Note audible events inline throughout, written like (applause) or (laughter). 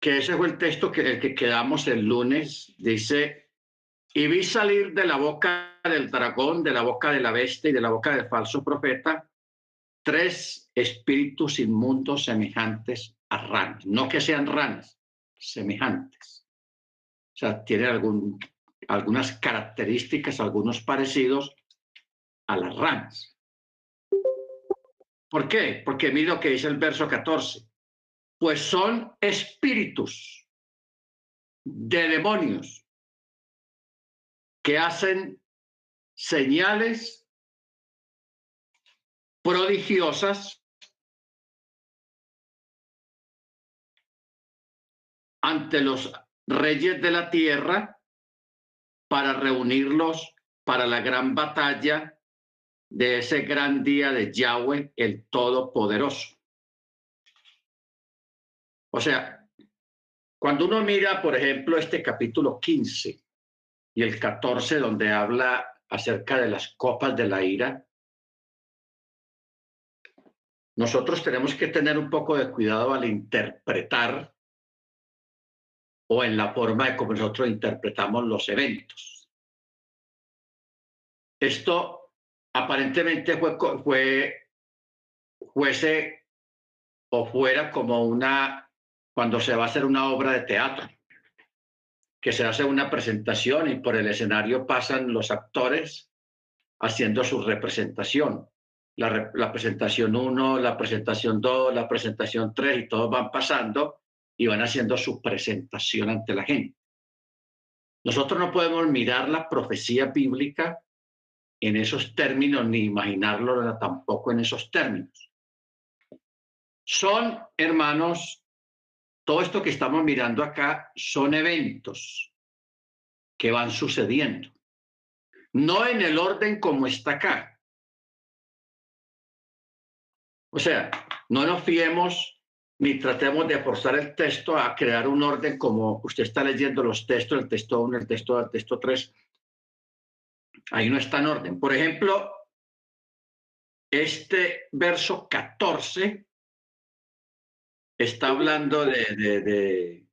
que ese fue el texto que, el que quedamos el lunes, dice, y vi salir de la boca del dragón, de la boca de la bestia y de la boca del falso profeta, tres espíritus inmundos semejantes a ranas, no que sean ranas, semejantes. O sea, tiene algunas características, algunos parecidos a las ranas. ¿Por qué? Porque mira lo que dice el verso 14. Pues son espíritus de demonios que hacen señales prodigiosas ante los reyes de la tierra para reunirlos para la gran batalla de ese gran día de Yahweh, el Todopoderoso. O sea, cuando uno mira, por ejemplo, este capítulo 15 y el 14, donde habla acerca de las copas de la ira, nosotros tenemos que tener un poco de cuidado al interpretar o en la forma de cómo nosotros interpretamos los eventos. Esto aparentemente fue, fue fuese o fuera como una cuando se va a hacer una obra de teatro, que se hace una presentación y por el escenario pasan los actores haciendo su representación. La, la presentación 1, la presentación 2, la presentación 3 y todos van pasando y van haciendo su presentación ante la gente. Nosotros no podemos mirar la profecía bíblica en esos términos ni imaginarlo tampoco en esos términos. Son, hermanos, todo esto que estamos mirando acá son eventos que van sucediendo, no en el orden como está acá. O sea, no nos fiemos ni tratemos de forzar el texto a crear un orden como usted está leyendo los textos, el texto 1, el texto 2, el texto 3. Ahí no está en orden. Por ejemplo, este verso 14 está hablando de,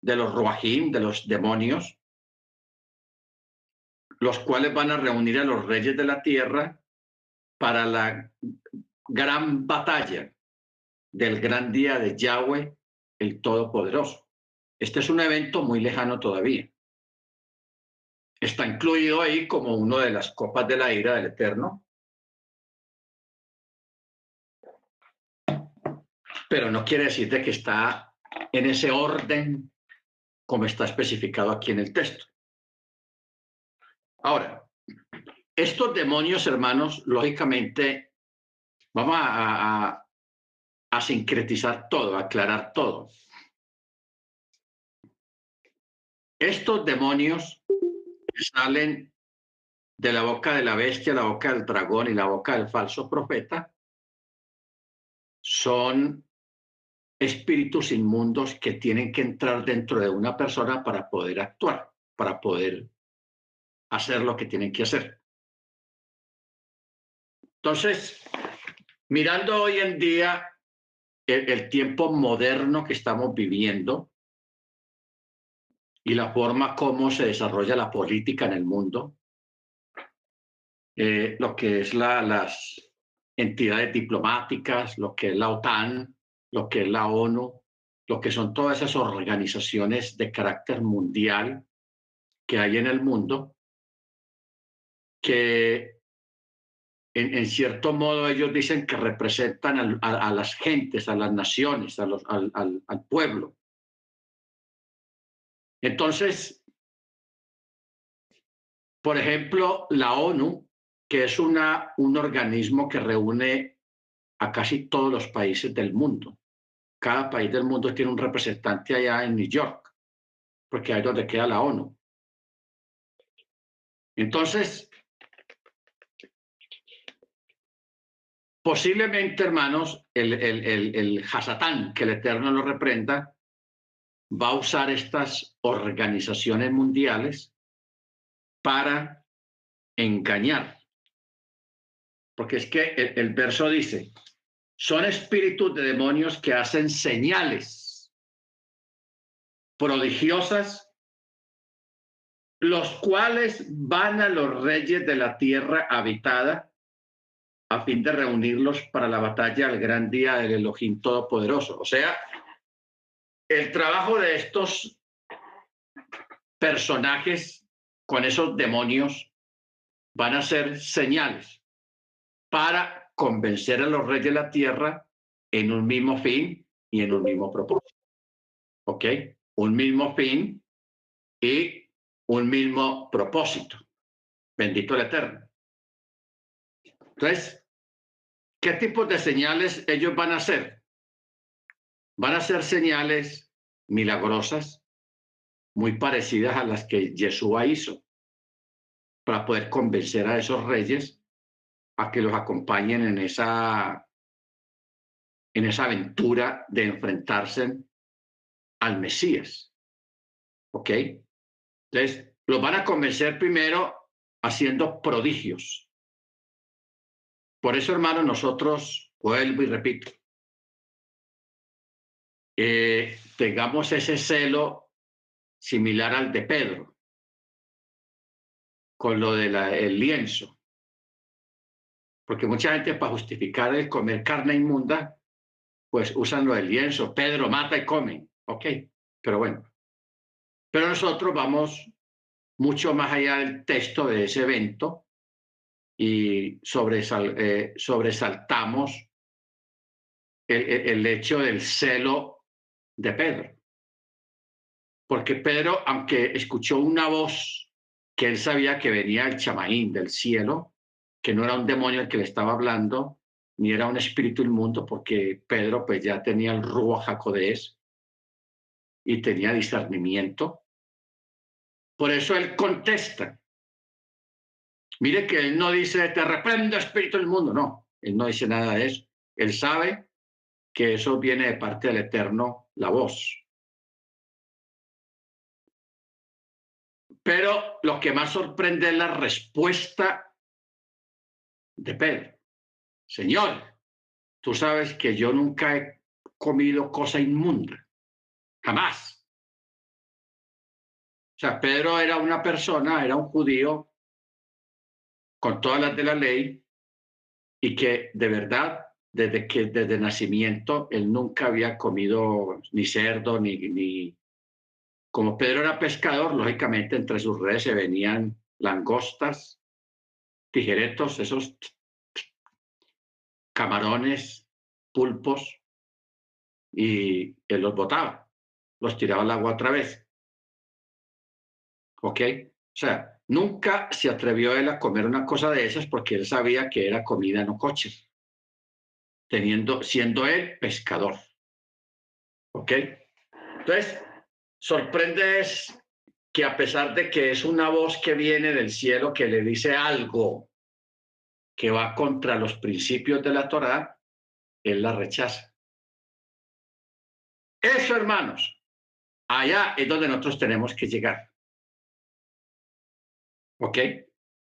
de, los Roahim, de los demonios, los cuales van a reunir a los reyes de la tierra para la gran batalla del gran día de Yahweh, el Todopoderoso. Este es un evento muy lejano todavía. Está incluido ahí como uno de las copas de la ira del Eterno. Pero no quiere decir de que está en ese orden como está especificado aquí en el texto. Ahora, estos demonios, hermanos, lógicamente, vamos a, a sincretizar todo, aclarar todo. Estos demonios que salen de la boca de la bestia, la boca del dragón y la boca del falso profeta son espíritus inmundos que tienen que entrar dentro de una persona para poder actuar, para poder hacer lo que tienen que hacer. Entonces, mirando hoy en día el, tiempo moderno que estamos viviendo y la forma como se desarrolla la política en el mundo, eh, lo que es la, las entidades diplomáticas, lo que es la OTAN, lo que es la ONU, lo que son todas esas organizaciones de carácter mundial que hay en el mundo, que en, cierto modo ellos dicen que representan a, las gentes, a las naciones, al, pueblo. Entonces, por ejemplo, la ONU, que es un organismo que reúne a casi todos los países del mundo. Cada país del mundo tiene un representante allá en New York, porque ahí es donde queda la ONU. Entonces, Posiblemente, hermanos, el, el, el, el Hasatán, que el Eterno lo reprenda, va a usar estas organizaciones mundiales para engañar. Porque es que el, verso dice, son espíritus de demonios que hacen señales prodigiosas, los cuales van a los reyes de la tierra habitada a fin de reunirlos para la batalla al gran día del Elohim Todopoderoso. O sea, el trabajo de estos personajes con esos demonios van a ser señales para convencer a los reyes de la tierra en un mismo fin y en un mismo propósito. ¿Ok? Un mismo fin y un mismo propósito. Bendito el Eterno. Entonces, ¿qué tipo de señales ellos van a hacer? Van a ser señales milagrosas, muy parecidas a las que Yeshua hizo, para poder convencer a esos reyes a que los acompañen en esa, en esa aventura de enfrentarse al Mesías. ¿Ok? Entonces, los van a convencer primero haciendo prodigios. Por eso, hermano, nosotros, vuelvo y repito, eh, tengamos ese celo similar al de Pedro, con lo del lienzo. Porque mucha gente para justificar el comer carne inmunda, pues usan lo del lienzo. Pedro mata y come. Ok, pero bueno. Pero nosotros vamos mucho más allá del texto de ese evento y eh, sobresaltamos el hecho del celo de Pedro. Porque Pedro, aunque escuchó una voz que él sabía que venía del chamaín, del cielo, que no era un demonio el que le estaba hablando, ni era un espíritu inmundo, porque Pedro pues ya tenía el rubo jacodés y tenía discernimiento. Por eso él contesta. Mire que él no dice, te reprendo espíritu del mundo, no, él no dice nada de eso. Él sabe que eso viene de parte del Eterno, la voz. Pero lo que más sorprende es la respuesta de Pedro. Señor, tú sabes que yo nunca he comido cosa inmunda, jamás. O sea, Pedro era una persona, era un judío con todas las de la ley y que de verdad, desde que desde nacimiento, él nunca había comido ni cerdo ni, ni, como Pedro era pescador, lógicamente entre sus redes se venían langostas, tijeretos, esos camarones, pulpos, y él los botaba, los tiraba al agua otra vez. ¿Ok? O sea, nunca se atrevió él a comer una cosa de esas porque él sabía que era comida no coches, teniendo, siendo él pescador. ¿Ok? Entonces, sorprende que a pesar de que es una voz que viene del cielo que le dice algo que va contra los principios de la Torá, él la rechaza. Eso, hermanos, allá es donde nosotros tenemos que llegar. ¿Ok?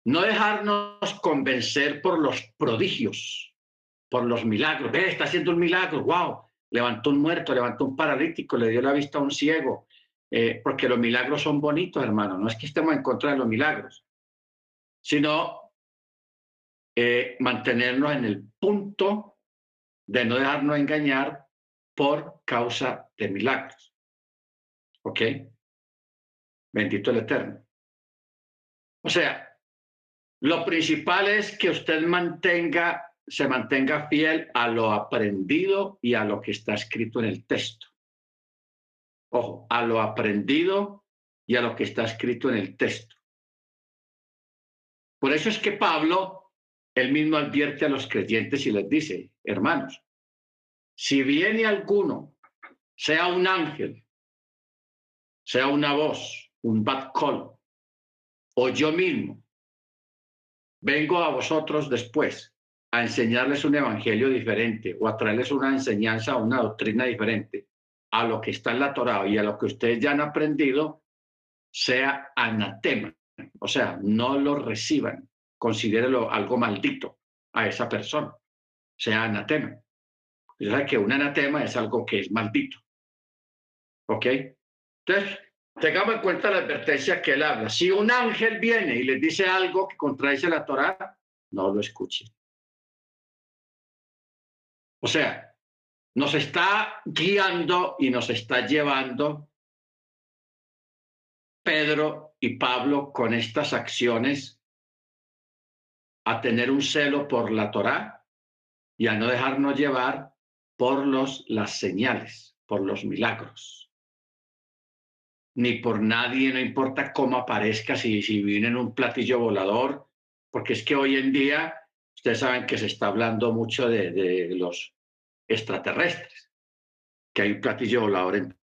No dejarnos convencer por los prodigios, por los milagros. Ve, está haciendo un milagro, wow. Levantó un muerto, levantó un paralítico, le dio la vista a un ciego, eh, porque los milagros son bonitos, hermano. No es que estemos en contra de los milagros, sino eh, mantenernos en el punto de no dejarnos engañar por causa de milagros. ¿Ok? Bendito el Eterno. O sea, lo principal es que usted mantenga, se mantenga fiel a lo aprendido y a lo que está escrito en el texto. Ojo, a lo aprendido y a lo que está escrito en el texto. Por eso es que Pablo, él mismo advierte a los creyentes y les dice, hermanos, si viene alguno, sea un ángel, sea una voz, un bad call, o yo mismo, vengo a vosotros después a enseñarles un evangelio diferente o a traerles una enseñanza una doctrina diferente a lo que está en la Torah y a lo que ustedes ya han aprendido sea anatema. O sea, no lo reciban, considérelo algo maldito a esa persona, sea anatema. O sea, que un anatema es algo que es maldito. ¿Ok? Entonces, tengamos en cuenta la advertencia que él habla. Si un ángel viene y les dice algo que contradice la Torá, no lo escuchen. O sea, nos está guiando y nos está llevando Pedro y Pablo con estas acciones a tener un celo por la Torá y a no dejarnos llevar por los, las señales, por los milagros. Ni por nadie, no importa cómo aparezca, si, si viene en un platillo volador, porque es que hoy en día, ustedes saben que se está hablando mucho de, de los extraterrestres, que hay un platillo volador en...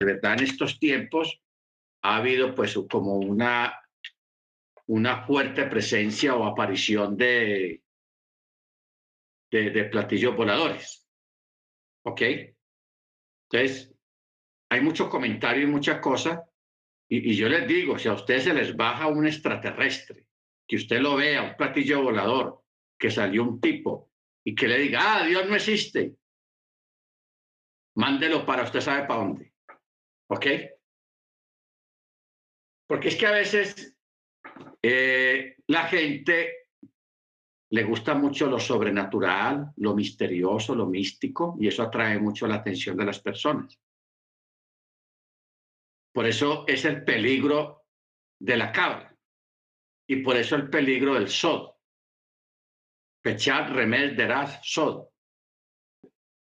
De verdad, en estos tiempos ha habido pues como una una fuerte presencia o aparición de, de, platillos voladores. ¿Ok? Entonces, hay mucho comentario y mucha cosa. Y, y, yo les digo, si a ustedes se les baja un extraterrestre, que usted lo vea, un platillo volador, que salió un tipo y que le diga, ah, Dios no existe, mándelo para usted sabe para dónde. ¿Ok? Porque es que a veces eh, la gente le gusta mucho lo sobrenatural, lo misterioso, lo místico, y eso atrae mucho la atención de las personas. Por eso es el peligro de la cabra y por eso el peligro del sod. Pechat remel deraz sod.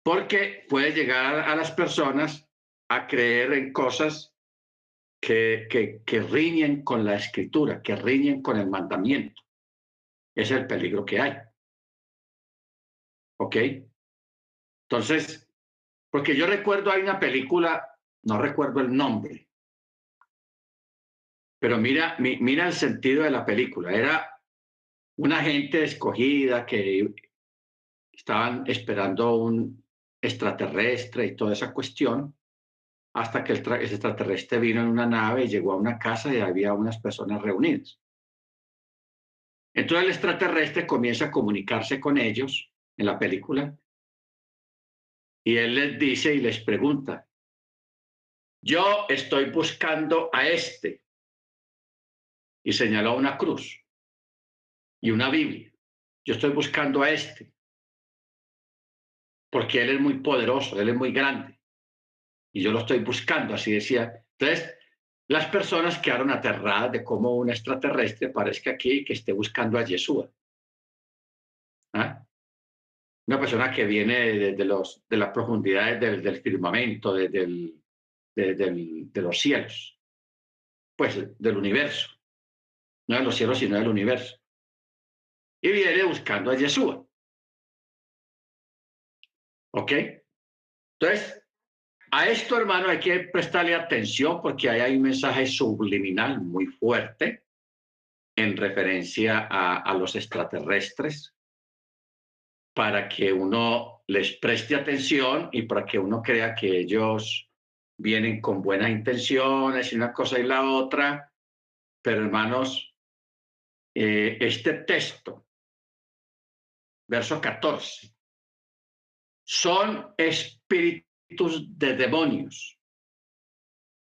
Porque puede llegar a las personas a creer en cosas que, que, riñen con la escritura, que riñen con el mandamiento. Es el peligro que hay. ¿Ok? Entonces, porque yo recuerdo, hay una película, no recuerdo el nombre, pero mira, mira el sentido de la película. Era una gente escogida que estaban esperando un extraterrestre y toda esa cuestión hasta que el extraterrestre vino en una nave y llegó a una casa y había unas personas reunidas. Entonces el extraterrestre comienza a comunicarse con ellos en la película y él les dice y les pregunta, yo estoy buscando a este. Y señaló una cruz y una Biblia. Yo estoy buscando a este. Porque él es muy poderoso, él es muy grande y yo lo estoy buscando, así decía. Entonces, las personas quedaron aterradas de cómo un extraterrestre parezca aquí que esté buscando a Yeshua. ¿Ah? Una persona que viene de, los, de las profundidades del, firmamento, de, del, de los cielos, pues del universo. No de los cielos, sino del universo. Y viene buscando a Yeshua. ¿Ok? Entonces, a esto, hermano, hay que prestarle atención porque ahí hay un mensaje subliminal muy fuerte en referencia a, los extraterrestres para que uno les preste atención y para que uno crea que ellos vienen con buenas intenciones y una cosa y la otra. Pero hermanos, eh, este texto, verso 14, son espíritus de demonios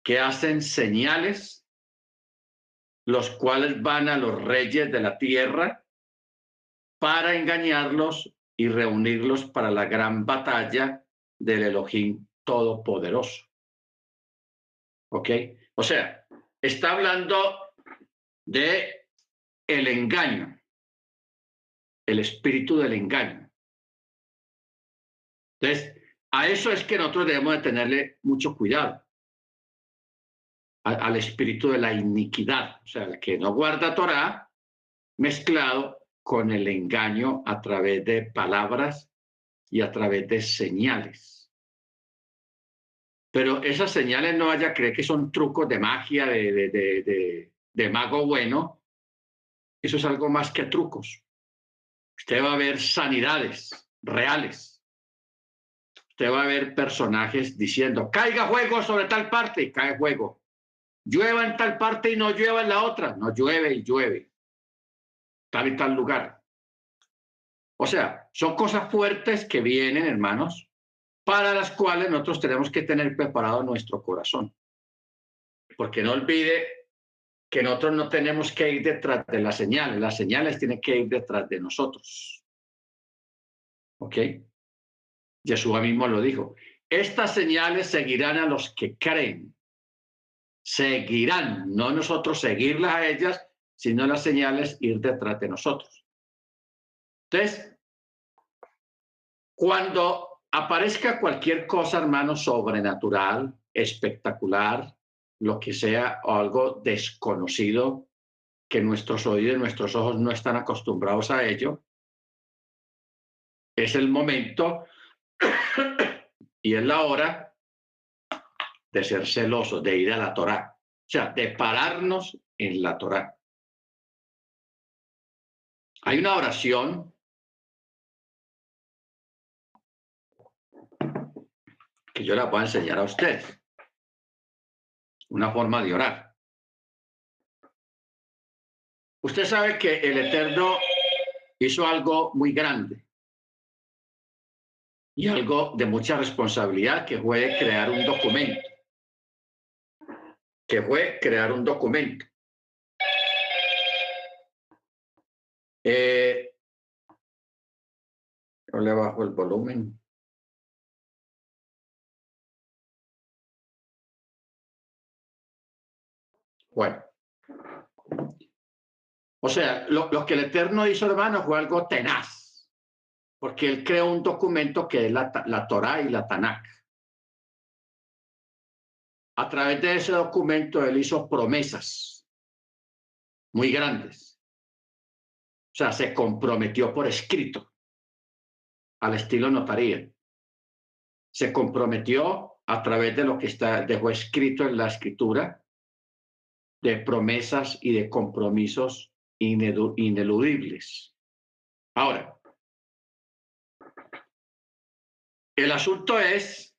que hacen señales, los cuales van a los reyes de la tierra para engañarlos y reunirlos para la gran batalla del Elohim Todopoderoso. ¿Ok? O sea, está hablando de el engaño, el espíritu del engaño. Entonces, a eso es que nosotros debemos de tenerle mucho cuidado. al espíritu de la iniquidad, o sea, el que no guarda Torah, mezclado con el engaño a través de palabras y a través de señales. Pero esas señales no vaya a creer que son trucos de magia, de mago bueno. Eso es algo más que trucos. Usted va a ver sanidades reales usted va a ver personajes diciendo, caiga fuego sobre tal parte y cae fuego. Llueva en tal parte y no llueva en la otra. No llueve y llueve. Tal y tal lugar. O sea, son cosas fuertes que vienen, hermanos, para las cuales nosotros tenemos que tener preparado nuestro corazón. Porque no olvide que nosotros no tenemos que ir detrás de las señales, las señales tienen que ir detrás de nosotros. ¿Ok? Jesús mismo lo dijo. Estas señales seguirán a los que creen. Seguirán, no nosotros seguirlas a ellas, sino las señales ir detrás de nosotros. Entonces, cuando aparezca cualquier cosa, hermano, sobrenatural, espectacular, lo que sea, algo desconocido, que nuestros oídos y nuestros ojos no están acostumbrados a ello, es el momento (coughs) y es la hora de ser celosos, de ir a la Torá, o sea, de pararnos en la Torá. Hay una oración que yo la voy a enseñar a usted. Una forma de orar. Usted sabe que el Eterno hizo algo muy grande y algo de mucha responsabilidad que fue crear un documento. Que fue crear un documento. Eh, le bajo el volumen. Bueno. O sea, lo, que el Eterno hizo, hermano, fue algo tenaz, porque él creó un documento que es la, la Torah y la Tanakh. A través de ese documento, él hizo promesas muy grandes. O sea, se comprometió por escrito, al estilo notaría. Se comprometió a través de lo que está, dejó escrito en la escritura de promesas y de compromisos ineludibles. Ahora, el asunto es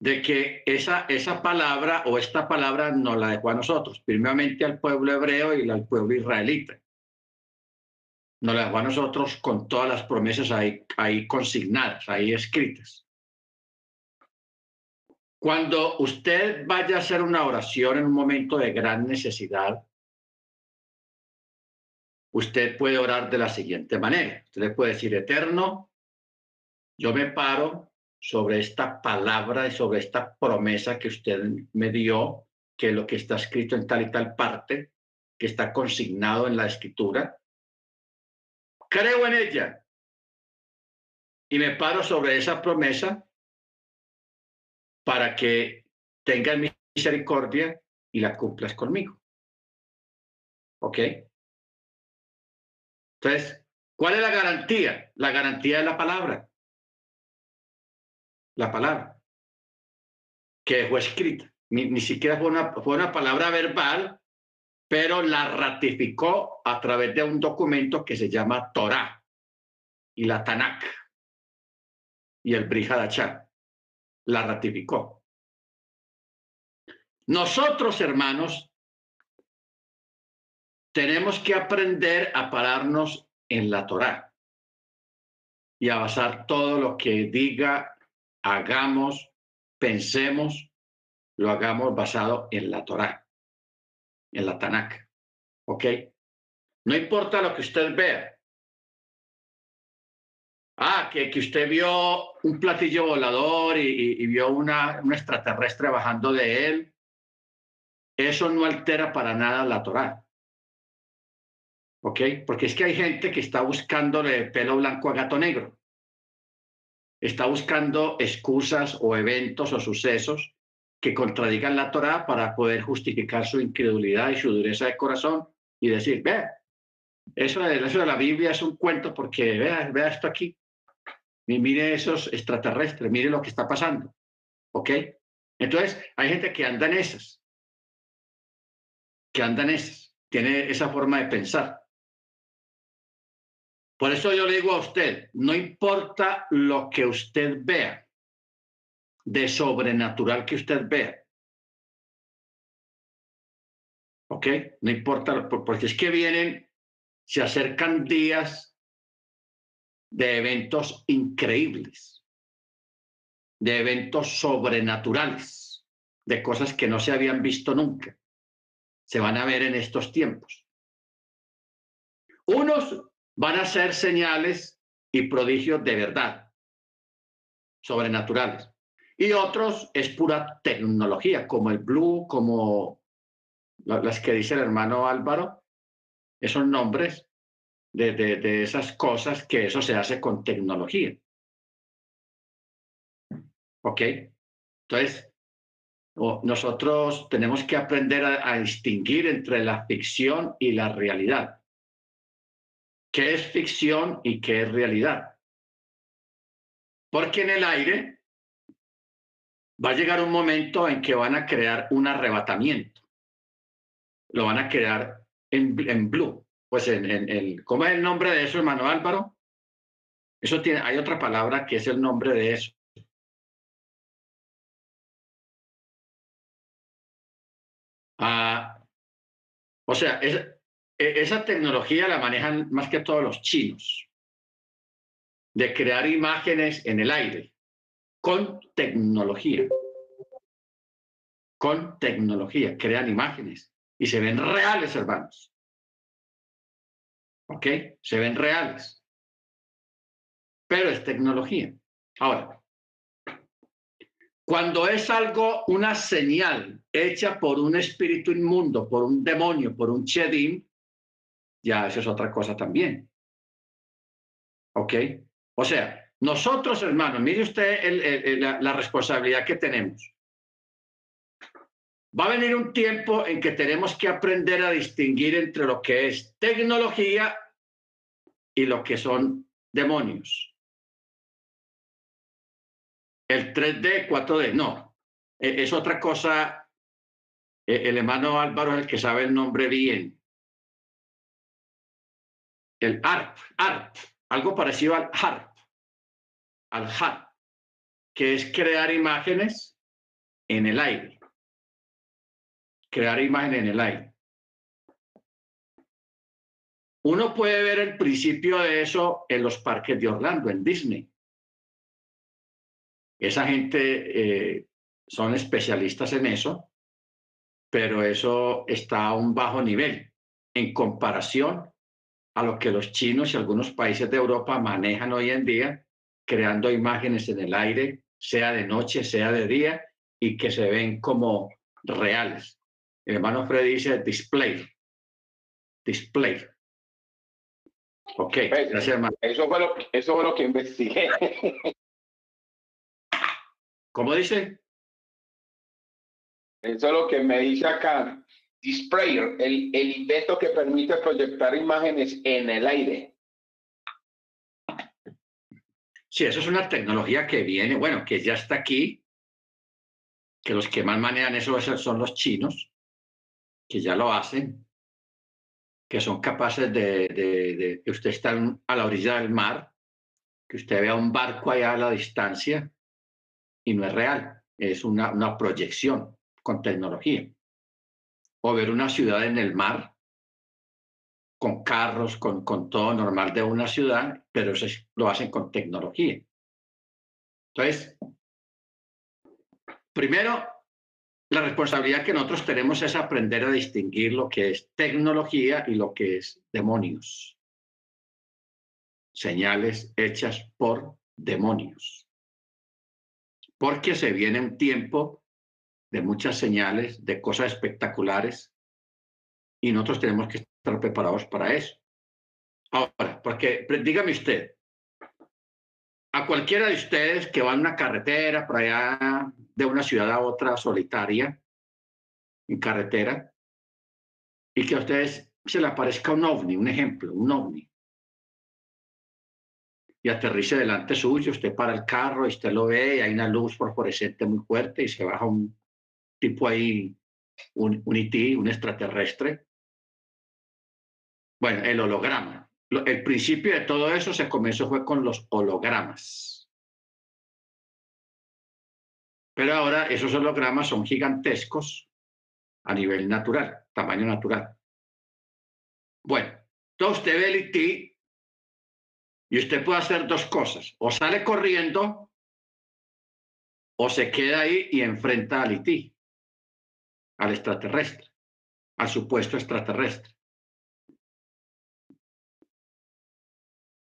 de que esa, esa palabra o esta palabra no la dejó a nosotros, primeramente al pueblo hebreo y al pueblo israelita. Nos la dejó a nosotros con todas las promesas ahí, ahí consignadas, ahí escritas. Cuando usted vaya a hacer una oración en un momento de gran necesidad, usted puede orar de la siguiente manera. Usted le puede decir, Eterno, yo me paro sobre esta palabra y sobre esta promesa que usted me dio, que lo que está escrito en tal y tal parte, que está consignado en la escritura. Creo en ella y me paro sobre esa promesa para que tengas misericordia y la cumplas conmigo. ¿Ok? Entonces, ¿cuál es la garantía? La garantía de la palabra. La palabra. Que fue escrita. Ni, siquiera fue una, fue una palabra verbal, pero la ratificó a través de un documento que se llama Torah y la Tanakh y el Brihadachá la ratificó. Nosotros, hermanos, tenemos que aprender a pararnos en la Torá y a basar todo lo que diga, hagamos, pensemos, lo hagamos basado en la Torá, en la Tanakh. ¿Ok? No importa lo que usted vea, Ah, que, que usted vio un platillo volador y, vio una, un extraterrestre bajando de él. Eso no altera para nada la Torah. ¿Ok? Porque es que hay gente que está buscándole pelo blanco a gato negro. Está buscando excusas o eventos o sucesos que contradigan la Torah para poder justificar su incredulidad y su dureza de corazón y decir, vea, eso de, eso de la Biblia es un cuento porque vea, vea esto aquí mire esos extraterrestres, mire lo que está pasando. ¿Ok? Entonces, hay gente que anda en esas, que anda en esas, tiene esa forma de pensar. Por eso yo le digo a usted, no importa lo que usted vea, de sobrenatural que usted vea. ¿Ok? No importa, porque es que vienen, se acercan días de eventos increíbles. de eventos sobrenaturales, de cosas que no se habían visto nunca. Se van a ver en estos tiempos. Unos van a ser señales y prodigios de verdad, sobrenaturales. Y otros es pura tecnología, como el Blue, como las que dice el hermano Álvaro, esos nombres de, de, esas cosas que eso se hace con tecnología. ¿Ok? Entonces, nosotros tenemos que aprender a, distinguir entre la ficción y la realidad. ¿Qué es ficción y qué es realidad? Porque en el aire va a llegar un momento en que van a crear un arrebatamiento. Lo van a crear en, en blue. Pues en, en, el, ¿cómo es el nombre de eso, hermano Álvaro? Eso tiene, hay otra palabra que es el nombre de eso. Ah, o sea, e, esa tecnología la manejan más que todos los chinos, de crear imágenes en el aire con tecnología. Con tecnología, crean imágenes y se ven reales, hermanos. ¿Ok? Se ven reales. Pero es tecnología. Ahora, cuando es algo, una señal hecha por un espíritu inmundo, por un demonio, por un chedim, ya eso es otra cosa también. ¿Ok? O sea, nosotros, hermanos, mire usted la, responsabilidad que tenemos. Va a venir un tiempo en que tenemos que aprender a distinguir entre lo que es tecnología y lo que son demonios. El 3D, 4D, no. E, es otra cosa. E, el hermano Álvaro es el que sabe el nombre bien. El ARP, ARP, algo parecido al ARP, al HARP, que es crear imágenes en el aire. Crear imágenes en el aire. Uno puede ver el principio de eso en los parques de Orlando, en Disney. Esa gente eh, son especialistas en eso, pero eso está a un bajo nivel en comparación a lo que los chinos y algunos países de Europa manejan hoy en día, creando imágenes en el aire, sea de noche, sea de día, y que se ven como reales. El hermano Fred dice display. Display. Ok, gracias hermano. Eso fue lo, eso fue lo que investigué. ¿Cómo dice? Eso es lo que me dice acá. Displayer, el, el invento que permite proyectar imágenes en el aire. Sí, eso es una tecnología que viene, bueno, que ya está aquí, que los que más manejan eso son los chinos, que ya lo hacen, que son capaces de, de, de que usted está a la orilla del mar, que usted vea un barco allá a la distancia y no es real, es una, una proyección con tecnología. O ver una ciudad en el mar, con carros, con, con todo normal de una ciudad, pero eso lo hacen con tecnología. Entonces, primero, la responsabilidad que nosotros tenemos es aprender a distinguir lo que es tecnología y lo que es demonios. Señales hechas por demonios porque se viene un tiempo de muchas señales, de cosas espectaculares, y nosotros tenemos que estar preparados para eso. Ahora, porque dígame usted, a cualquiera de ustedes que va en una carretera por allá de una ciudad a otra solitaria, en carretera, y que a ustedes se le aparezca un ovni, un ejemplo, un ovni, y aterrice delante suyo, usted para el carro y usted lo ve y hay una luz fosforescente muy fuerte y se baja un tipo ahí, un, un un extraterrestre. Bueno, el holograma. El principio de todo eso se comenzó fue con los hologramas. Pero ahora esos hologramas son gigantescos a nivel natural, tamaño natural. Bueno, entonces usted ve el IT y usted puede hacer dos cosas. O sale corriendo o se queda ahí y enfrenta al Ití, al extraterrestre, al supuesto extraterrestre.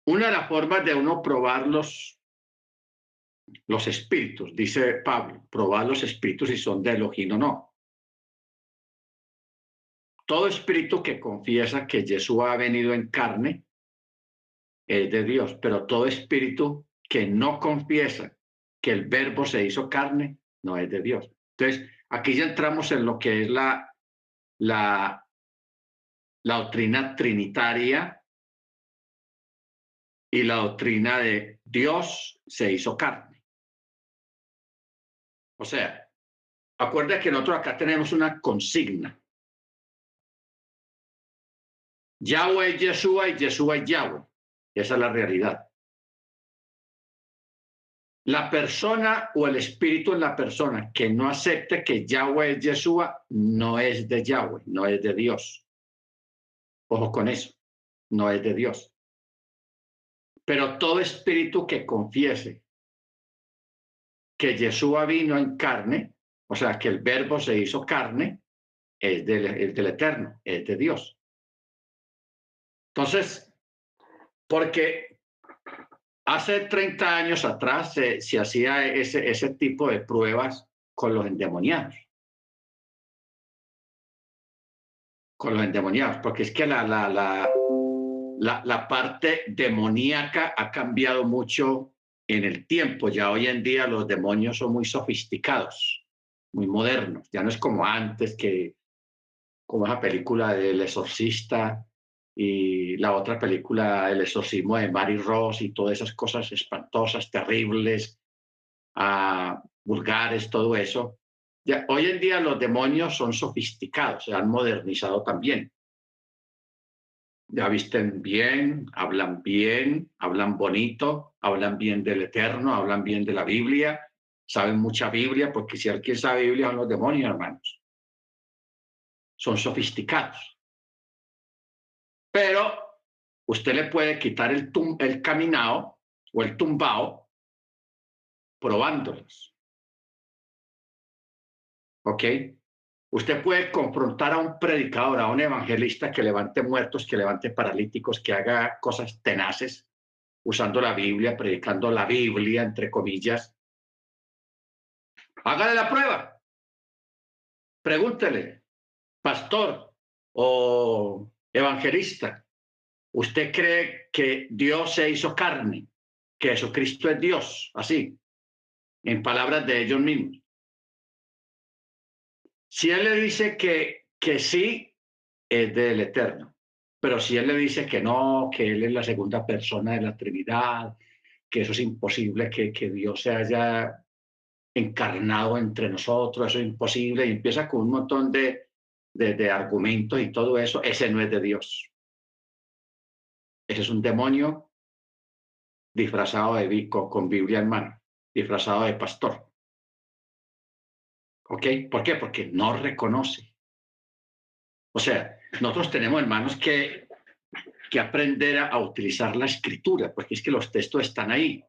Una de las formas de uno probar los, los espíritus, dice Pablo, probar los espíritus si son de Elohim o no. Todo espíritu que confiesa que Jesús ha venido en carne es de Dios, pero todo espíritu que no confiesa que el verbo se hizo carne no es de Dios. Entonces, aquí ya entramos en lo que es la, la, la doctrina trinitaria y la doctrina de Dios se hizo carne. O sea, acuerda que nosotros acá tenemos una consigna. Yahweh es Yeshua y Yeshua es Yahweh. Esa es la realidad. La persona o el espíritu en la persona que no acepte que Yahweh es Yeshua no es de Yahweh, no es de Dios. Ojo con eso, no es de Dios. Pero todo espíritu que confiese que Yeshua vino en carne, o sea, que el verbo se hizo carne, es del, Eterno, es de Dios. Entonces, porque hace 30 años atrás se, hacía ese, tipo de pruebas con los endemoniados. Con los endemoniados, porque es que la, la, parte demoníaca ha cambiado mucho en el tiempo. Ya hoy en día los demonios son muy sofisticados, muy modernos. Ya no es como antes que, como esa película del exorcista y la otra película, El exorcismo de Mary Ross y todas esas cosas espantosas, terribles, ah, vulgares, todo eso. Ya, hoy en día los demonios son sofisticados, se han modernizado también ya visten bien, hablan bien, hablan bonito, hablan bien del Eterno, hablan bien de la Biblia, saben mucha Biblia, porque si alguien sabe Biblia son los demonios, hermanos. Son sofisticados. Pero usted le puede quitar el, el caminado o el tumbao probándolos. ¿Ok? Usted puede confrontar a un predicador, a un evangelista que levante muertos, que levante paralíticos, que haga cosas tenaces, usando la Biblia, predicando la Biblia, entre comillas. Hágale la prueba. Pregúntele, pastor o evangelista, ¿usted cree que Dios se hizo carne? Que Jesucristo es Dios, así, en palabras de ellos mismos. Si él le dice que, que sí, es del Eterno. Pero si él le dice que no, que él es la segunda persona de la Trinidad, que eso es imposible, que, que Dios se haya encarnado entre nosotros, eso es imposible, y empieza con un montón de, de, argumentos y todo eso, ese no es de Dios. Ese es un demonio disfrazado de bico, con Biblia en mano, disfrazado de pastor. ¿Por qué? Porque no reconoce. O sea, nosotros tenemos, hermanos, que, que aprender a, utilizar la escritura, porque es que los textos están ahí.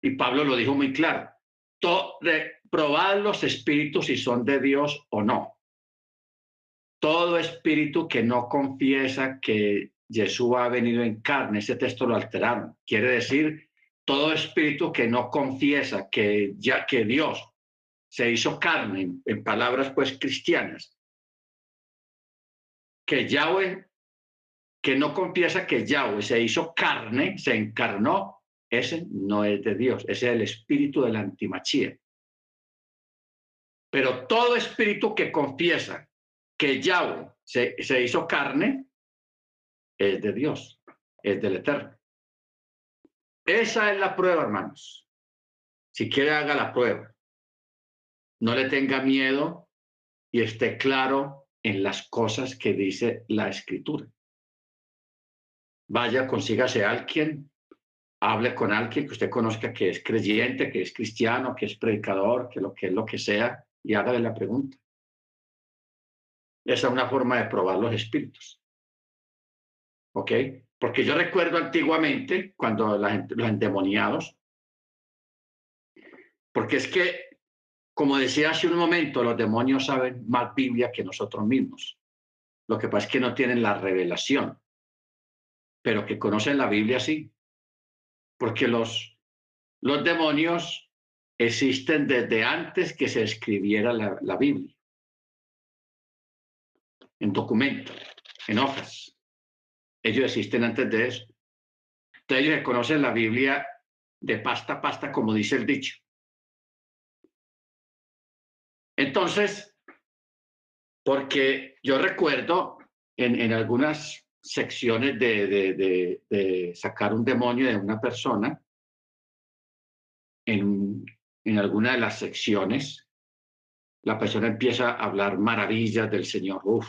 Y Pablo lo dijo muy claro. probad los espíritus si son de Dios o no. Todo espíritu que no confiesa que Jesús ha venido en carne, ese texto lo alteraron. Quiere decir, todo espíritu que no confiesa que, ya, que Dios se hizo carne, en palabras pues cristianas, que Yahweh, que no confiesa que Yahweh se hizo carne, se encarnó, ese no es de Dios, ese es el espíritu de la antimachía. Pero todo espíritu que confiesa que Yahweh se, se hizo carne, es de Dios, es del Eterno. Esa es la prueba, hermanos. Si quiere, haga la prueba no le tenga miedo y esté claro en las cosas que dice la escritura. Vaya, consígase a alguien, hable con alguien que usted conozca que es creyente, que es cristiano, que es predicador, que lo que es lo que sea, y hágale la pregunta. Esa es una forma de probar los espíritus. ¿Ok? Porque yo recuerdo antiguamente, cuando los endemoniados Porque es que, como decía hace un momento, los demonios saben más Biblia que nosotros mismos. Lo que pasa es que no tienen la revelación, pero que conocen la Biblia sí. Porque los, los demonios existen desde antes que se escribiera la, la Biblia. En documentos, en hojas. Ellos existen antes de eso. Entonces ellos conocen la Biblia de pasta a pasta, como dice el dicho. Entonces, porque yo recuerdo en, algunas secciones de, sacar un demonio de una persona, en, en alguna de las secciones, la persona empieza a hablar maravillas del Señor. Uf,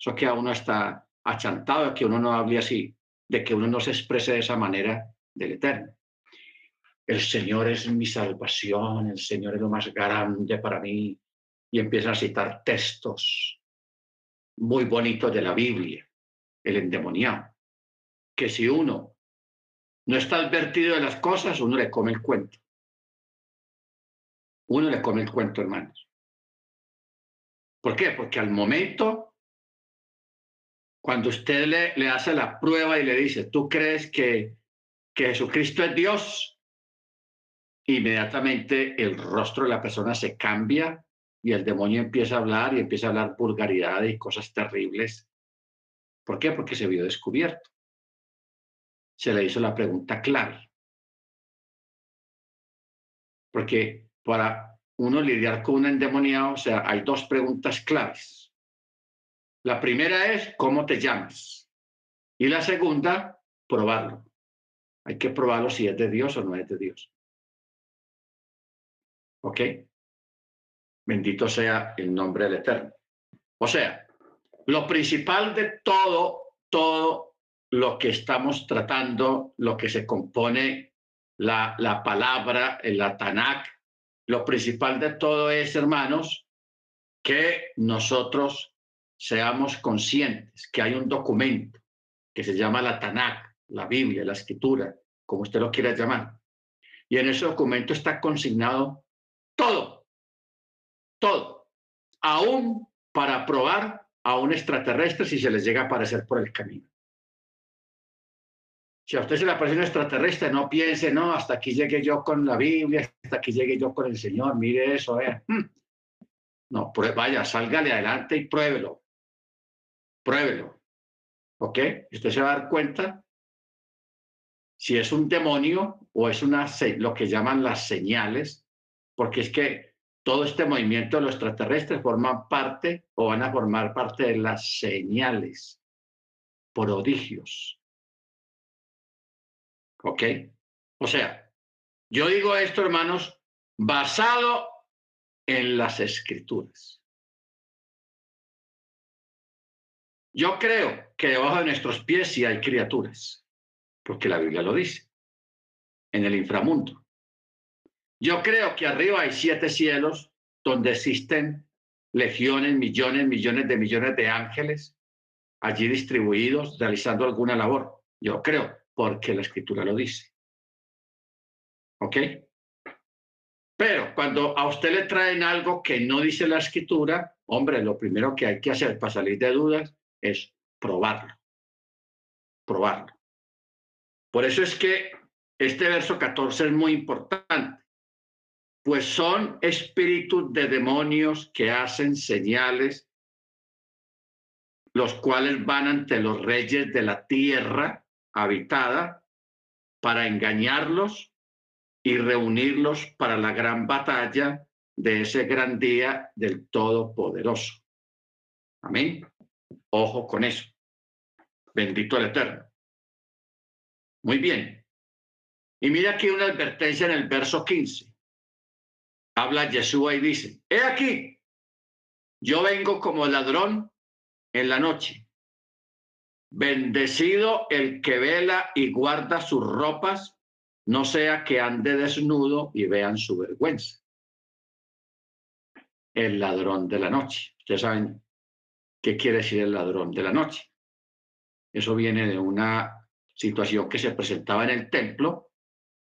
eso que a uno está achantado, que uno no hable así, de que uno no se exprese de esa manera del Eterno. El Señor es mi salvación, el Señor es lo más grande para mí. Y empieza a citar textos muy bonitos de la Biblia, el endemoniado, que si uno no está advertido de las cosas, uno le come el cuento. Uno le come el cuento, hermanos. ¿Por qué? Porque al momento cuando usted le, le hace la prueba y le dice, ¿tú crees que, que Jesucristo es Dios? Inmediatamente el rostro de la persona se cambia y el demonio empieza a hablar y empieza a hablar vulgaridades y cosas terribles. ¿Por qué? Porque se vio descubierto. Se le hizo la pregunta clave. Porque para uno lidiar con un endemoniado, o sea, hay dos preguntas claves. La primera es cómo te llamas. Y la segunda, probarlo. Hay que probarlo si es de Dios o no es de Dios. ¿Ok? Bendito sea el nombre del Eterno. O sea, lo principal de todo, todo lo que estamos tratando, lo que se compone la, la palabra, el Tanakh, lo principal de todo es, hermanos, que nosotros seamos conscientes que hay un documento que se llama la Tanakh, la Biblia, la Escritura, como usted lo quiera llamar. Y en ese documento está consignado todo, todo, aún para probar a un extraterrestre si se les llega a aparecer por el camino. Si a usted se le aparece un extraterrestre, no piense, no, hasta aquí llegué yo con la Biblia, hasta aquí llegué yo con el Señor, mire eso, eh. No, pues vaya, sálgale adelante y pruébelo pruébelo. ¿Ok? Usted se va a dar cuenta si es un demonio o es una lo que llaman las señales, porque es que todo este movimiento de los extraterrestres forman parte o van a formar parte de las señales, prodigios. ¿Ok? O sea, yo digo esto, hermanos, basado en las escrituras. Yo creo que debajo de nuestros pies sí hay criaturas, porque la Biblia lo dice, en el inframundo. Yo creo que arriba hay siete cielos donde existen legiones, millones, millones de millones de ángeles allí distribuidos realizando alguna labor. Yo creo, porque la escritura lo dice. ¿Ok? Pero cuando a usted le traen algo que no dice la escritura, hombre, lo primero que hay que hacer para salir de dudas es probarlo, probarlo. Por eso es que este verso 14 es muy importante, pues son espíritus de demonios que hacen señales, los cuales van ante los reyes de la tierra habitada para engañarlos y reunirlos para la gran batalla de ese gran día del Todopoderoso. Amén. Ojo con eso. Bendito el Eterno. Muy bien. Y mira aquí una advertencia en el verso 15. Habla Yeshua y dice, he aquí, yo vengo como ladrón en la noche. Bendecido el que vela y guarda sus ropas, no sea que ande desnudo y vean su vergüenza. El ladrón de la noche. Ustedes saben ¿Qué quiere decir el ladrón de la noche? Eso viene de una situación que se presentaba en el templo,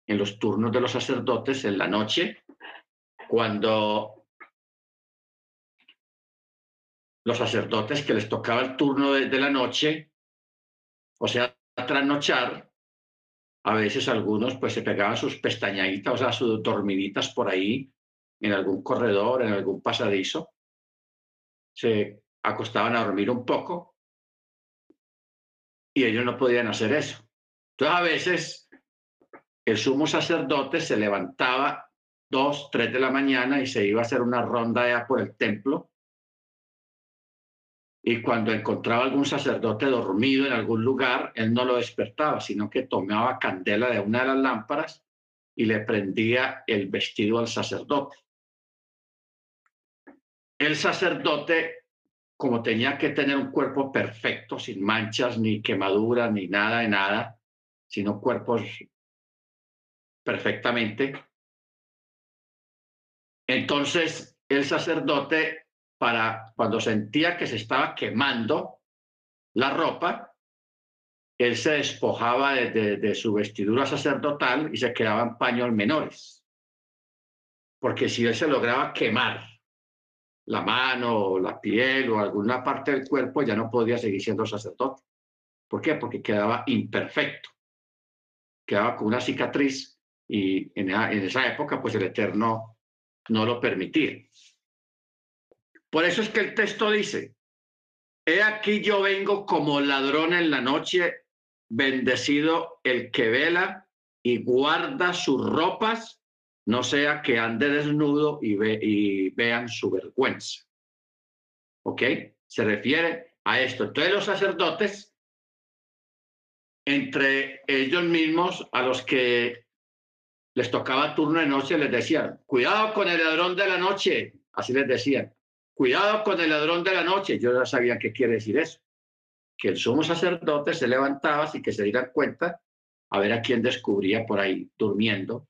en los turnos de los sacerdotes, en la noche, cuando los sacerdotes que les tocaba el turno de, la noche, o sea, trasnochar, a veces algunos pues se pegaban sus pestañaditas, o sea, sus dormiditas por ahí, en algún corredor, en algún pasadizo, se acostaban a dormir un poco y ellos no podían hacer eso. Entonces a veces el sumo sacerdote se levantaba dos, tres de la mañana y se iba a hacer una ronda ya por el templo. Y cuando encontraba algún sacerdote dormido en algún lugar, él no lo despertaba, sino que tomaba candela de una de las lámparas y le prendía el vestido al sacerdote. El sacerdote, como tenía que tener un cuerpo perfecto, sin manchas, ni quemaduras, ni nada de nada, sino cuerpos perfectamente, entonces, el sacerdote, para cuando sentía que se estaba quemando la ropa, él se despojaba de, su vestidura sacerdotal y se quedaban paños menores. Porque si él se lograba quemar la mano, la piel o alguna parte del cuerpo, ya no podía seguir siendo sacerdote. ¿Por qué? Porque quedaba imperfecto. Quedaba con una cicatriz y en esa época, pues el Eterno no lo permitía. Por eso es que el texto dice, he aquí yo vengo como ladrón en la noche, bendecido el que vela y guarda sus ropas, no sea que ande desnudo y, ve, y vean su vergüenza. ¿Ok? Se refiere a esto. Entonces los sacerdotes, entre ellos mismos, a los que les tocaba turno de noche, les decían, cuidado con el ladrón de la noche, así les decían, cuidado con el ladrón de la noche. Yo ya sabía qué quiere decir eso, que el sumo sacerdote se levantaba y que se dieran cuenta a ver a quién descubría por ahí durmiendo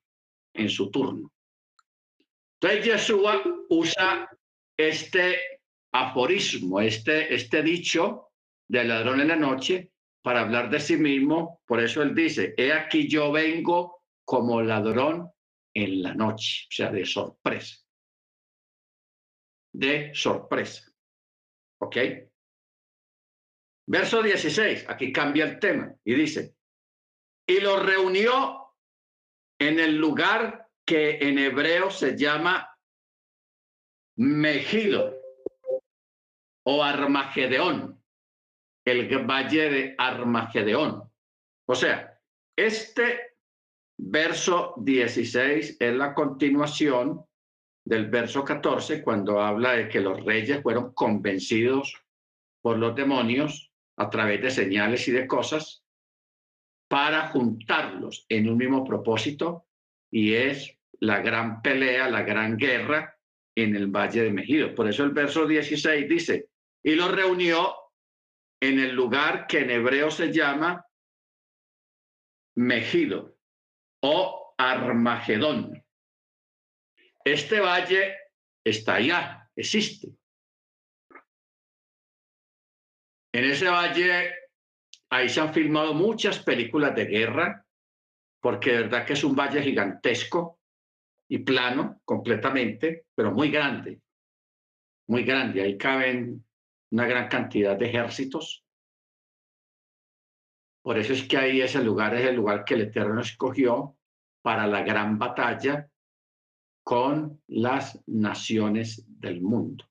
en su turno. Entonces Yeshua usa este aforismo, este, este dicho del ladrón en la noche para hablar de sí mismo. Por eso él dice, he aquí yo vengo como ladrón en la noche, o sea, de sorpresa. De sorpresa. ¿Ok? Verso 16, aquí cambia el tema y dice, y lo reunió en el lugar que en hebreo se llama Megido o Armagedeón, el valle de Armagedeón. O sea, este Verso 16 es la continuación del verso 14 cuando habla de que los reyes fueron convencidos por los demonios a través de señales y de cosas para juntarlos en un mismo propósito y es la gran pelea, la gran guerra en el Valle de Mejido. Por eso el verso 16 dice, y los reunió en el lugar que en hebreo se llama Mejido, o Armagedón. Este valle está allá, existe. En ese valle, ahí se han filmado muchas películas de guerra, porque de verdad que es un valle gigantesco y plano completamente, pero muy grande, muy grande. Ahí caben una gran cantidad de ejércitos por eso es que ahí ese lugar es el lugar que el Eterno escogió para la gran batalla con las naciones del mundo.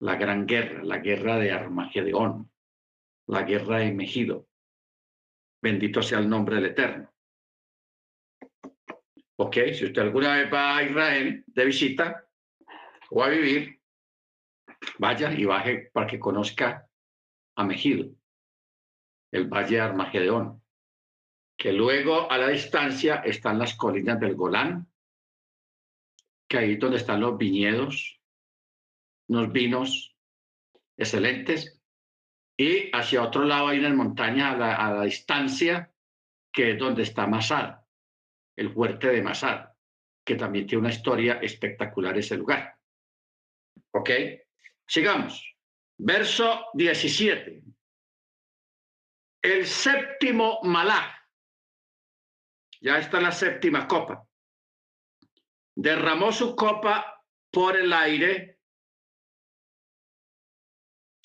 La gran guerra, la guerra de Armageddon, la guerra de Mejido. Bendito sea el nombre del Eterno. Ok, si usted alguna vez va a Israel de visita o a vivir, vaya y baje para que conozca a Mejido el Valle de Armagedón, que luego a la distancia están las colinas del Golán, que ahí donde están los viñedos, unos vinos excelentes, y hacia otro lado hay una montaña a la, a la distancia, que es donde está Masar, el fuerte de Masar, que también tiene una historia espectacular ese lugar. ¿Ok? Sigamos. Verso 17 el séptimo malá. Ya está la séptima copa. derramó su copa por el aire.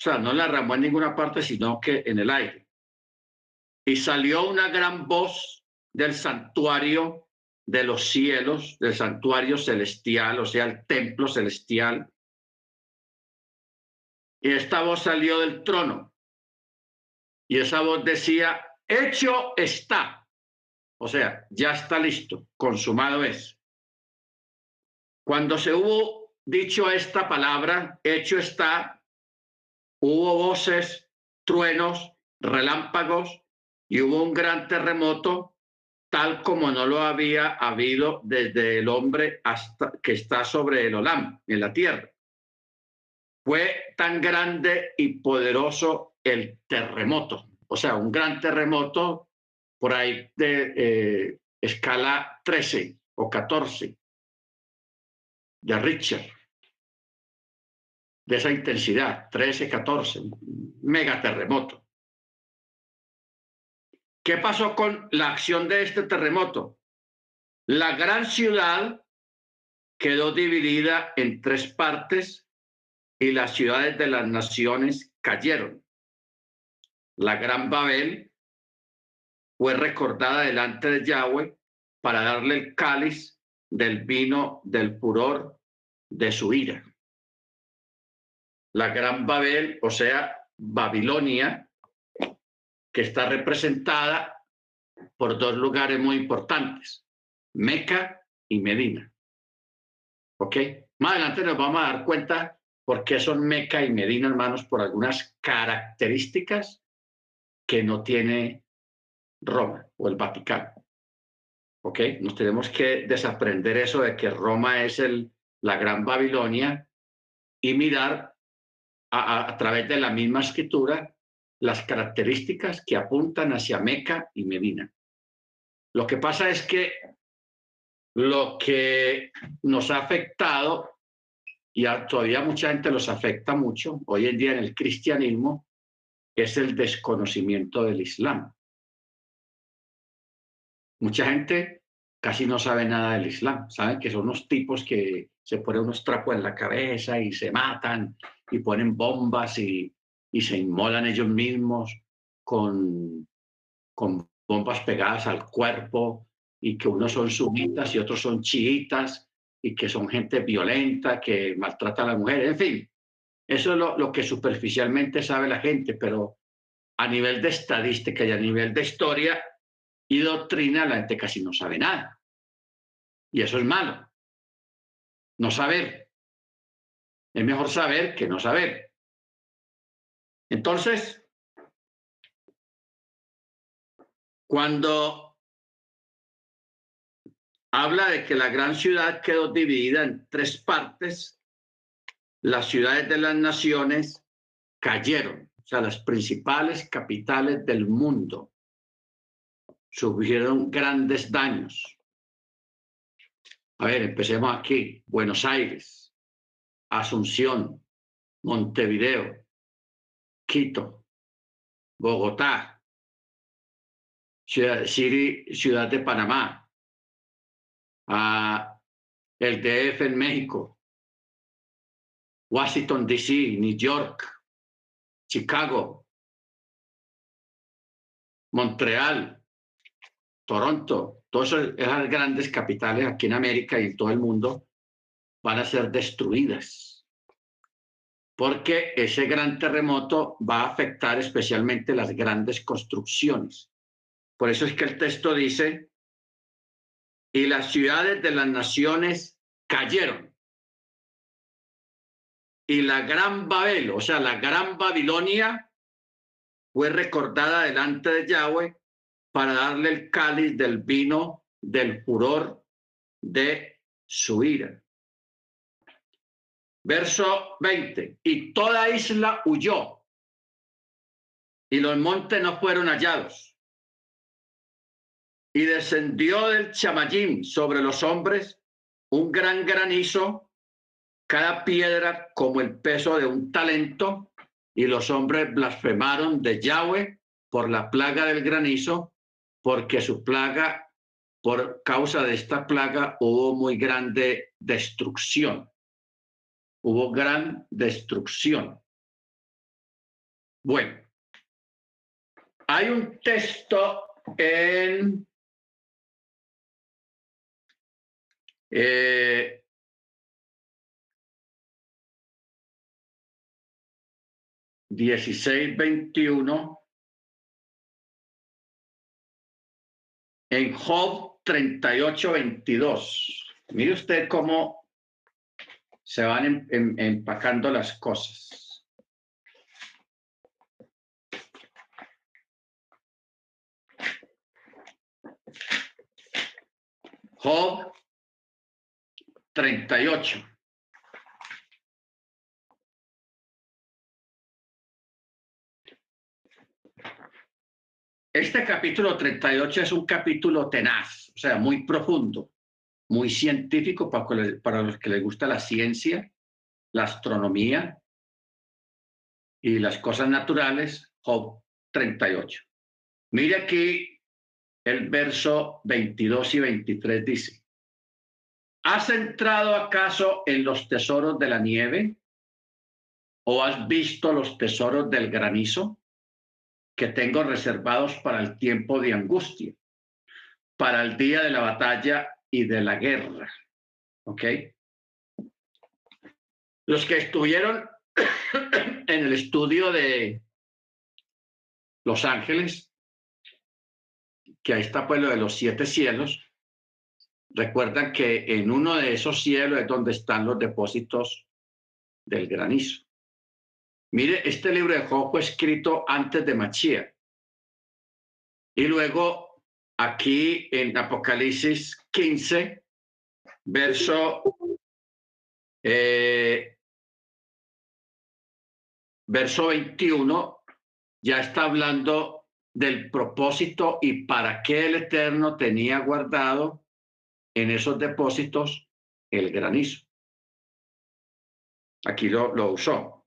O sea, no la derramó en ninguna parte, sino que en el aire. Y salió una gran voz del santuario de los cielos, del santuario celestial, o sea, el templo celestial. Y esta voz salió del trono. Y esa voz decía, hecho está. O sea, ya está listo, consumado es. Cuando se hubo dicho esta palabra, hecho está, hubo voces, truenos, relámpagos y hubo un gran terremoto tal como no lo había habido desde el hombre hasta que está sobre el Olam, en la tierra. Fue tan grande y poderoso el terremoto, o sea, un gran terremoto por ahí de eh, escala 13 o 14 de Richter, de esa intensidad, 13, 14, mega terremoto. ¿Qué pasó con la acción de este terremoto? La gran ciudad quedó dividida en tres partes y las ciudades de las naciones cayeron. La gran Babel fue recordada delante de Yahweh para darle el cáliz del vino del furor de su ira. La gran Babel, o sea, Babilonia, que está representada por dos lugares muy importantes, Meca y Medina. ¿Ok? Más adelante nos vamos a dar cuenta por qué son Meca y Medina, hermanos, por algunas características que no tiene Roma o el Vaticano. ¿Ok? Nos tenemos que desaprender eso de que Roma es la gran Babilonia y mirar a, a través de la misma escritura las características que apuntan hacia Meca y Medina. Lo que pasa es que lo que nos ha afectado, y todavía mucha gente los afecta mucho, hoy en día en el cristianismo, es el desconocimiento del Islam. Mucha gente casi no sabe nada del Islam, saben que son unos tipos que se ponen unos trapos en la cabeza y se matan y ponen bombas y se inmolan ellos mismos con, con bombas pegadas al cuerpo y que unos son sunitas y otros son chiitas y que son gente violenta, que maltrata a la mujer, en fin. Eso es lo, lo que superficialmente sabe la gente, pero a nivel de estadística y a nivel de historia y doctrina, la gente casi no sabe nada. Y eso es malo. No saber. Es mejor saber que no saber. Entonces, cuando habla de que la gran ciudad quedó dividida en tres partes, las ciudades de las naciones cayeron, o sea, las principales capitales del mundo sufrieron grandes daños. A ver, empecemos aquí. Buenos Aires, Asunción, Montevideo, Quito, Bogotá, Ciudad, Ciudad de Panamá, el DF en México, Washington, D.C., New York, Chicago, Montreal, Toronto, todas esas grandes capitales aquí en América y todo el mundo van a ser destruidas porque ese gran terremoto va a afectar especialmente las grandes construcciones. Por eso es que el texto dice, y las ciudades de las naciones cayeron. Y la gran Babel, o sea, la gran Babilonia, fue recordada delante de Yahweh para darle el cáliz del vino del furor de su ira. Verso 20. Y toda isla huyó y los montes no fueron hallados. Y descendió del chamayín sobre los hombres un gran granizo, cada piedra como el peso de un talento, y los hombres blasfemaron de Yahweh por la plaga del granizo, porque su plaga por causa de esta plaga hubo muy grande destrucción. Hubo gran destrucción. Bueno, hay un texto en eh, dieciséis veintiuno en Job 38, 22. Mire usted cómo se van em, em, empacando las cosas. Job 38. Este capítulo 38 es un capítulo tenaz, o sea, muy profundo, muy científico para, los que les gusta la ciencia, la astronomía y las cosas naturales, Job 38. Mire aquí el verso 22 y 23 dice, ¿has entrado acaso en los tesoros de la nieve? ¿O has visto los tesoros del granizo? Que tengo reservados para el tiempo de angustia, para el día de la batalla y de la guerra. ¿Ok? Los que estuvieron (clears throat) en el estudio de Los Ángeles, que ahí está pues lo de los siete cielos, recuerdan que en uno de esos cielos es donde están los depósitos del granizo. Mire, este libro de Job fue escrito antes de Machía. Y luego aquí en Apocalipsis 15, verso, eh, verso 21, ya está hablando del propósito y para qué el Eterno tenía guardado en esos depósitos el granizo. Aquí lo, lo usó.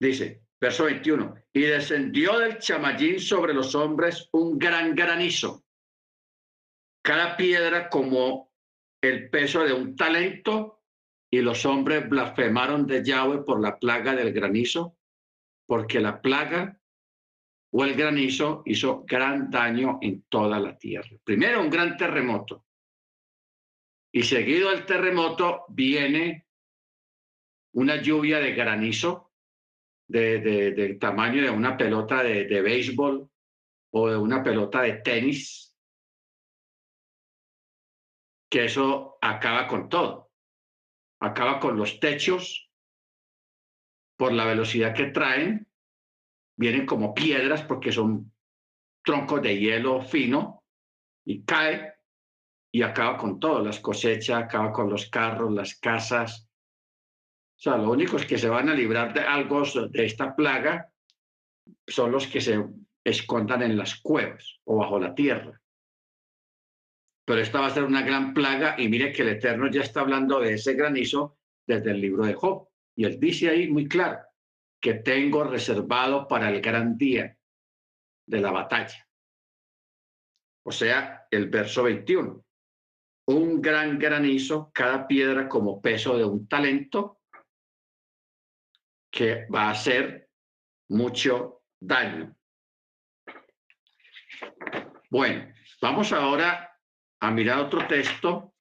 Dice, verso 21, y descendió del chamallín sobre los hombres un gran granizo, cada piedra como el peso de un talento, y los hombres blasfemaron de Yahweh por la plaga del granizo, porque la plaga o el granizo hizo gran daño en toda la tierra. Primero un gran terremoto, y seguido del terremoto viene una lluvia de granizo de, del tamaño de una pelota de, de béisbol o de una pelota de tenis, que eso acaba con todo. Acaba con los techos por la velocidad que traen. Vienen como piedras porque son troncos de hielo fino y cae y acaba con todo, las cosechas, acaba con los carros, las casas, o sea, los únicos que se van a librar de algo de esta plaga son los que se escondan en las cuevas o bajo la tierra. Pero esta va a ser una gran plaga y mire que el Eterno ya está hablando de ese granizo desde el libro de Job. Y él dice ahí muy claro que tengo reservado para el gran día de la batalla. O sea, el verso 21. Un gran granizo, cada piedra como peso de un talento que va a hacer mucho daño. Bueno, vamos ahora a mirar otro texto.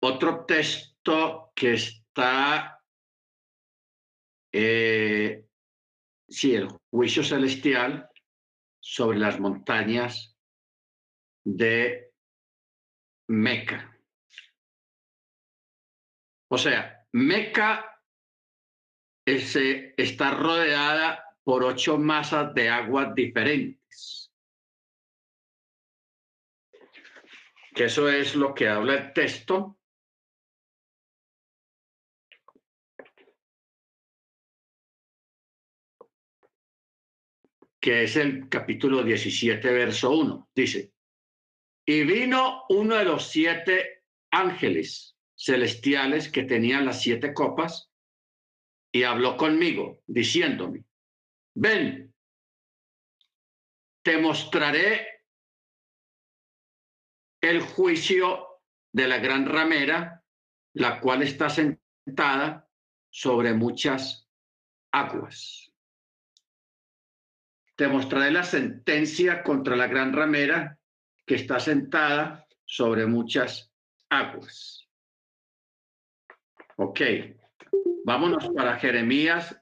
Otro texto que está, eh, el juicio celestial sobre las montañas de Meca. O sea, Meca está rodeada por ocho masas de aguas diferentes. Que eso es lo que habla el texto. que es el capítulo 17, verso 1. Dice, y vino uno de los siete ángeles celestiales que tenían las siete copas y habló conmigo, diciéndome, ven, te mostraré el juicio de la gran ramera, la cual está sentada sobre muchas aguas. Te mostraré la sentencia contra la gran ramera que está sentada sobre muchas aguas. Ok, vámonos para Jeremías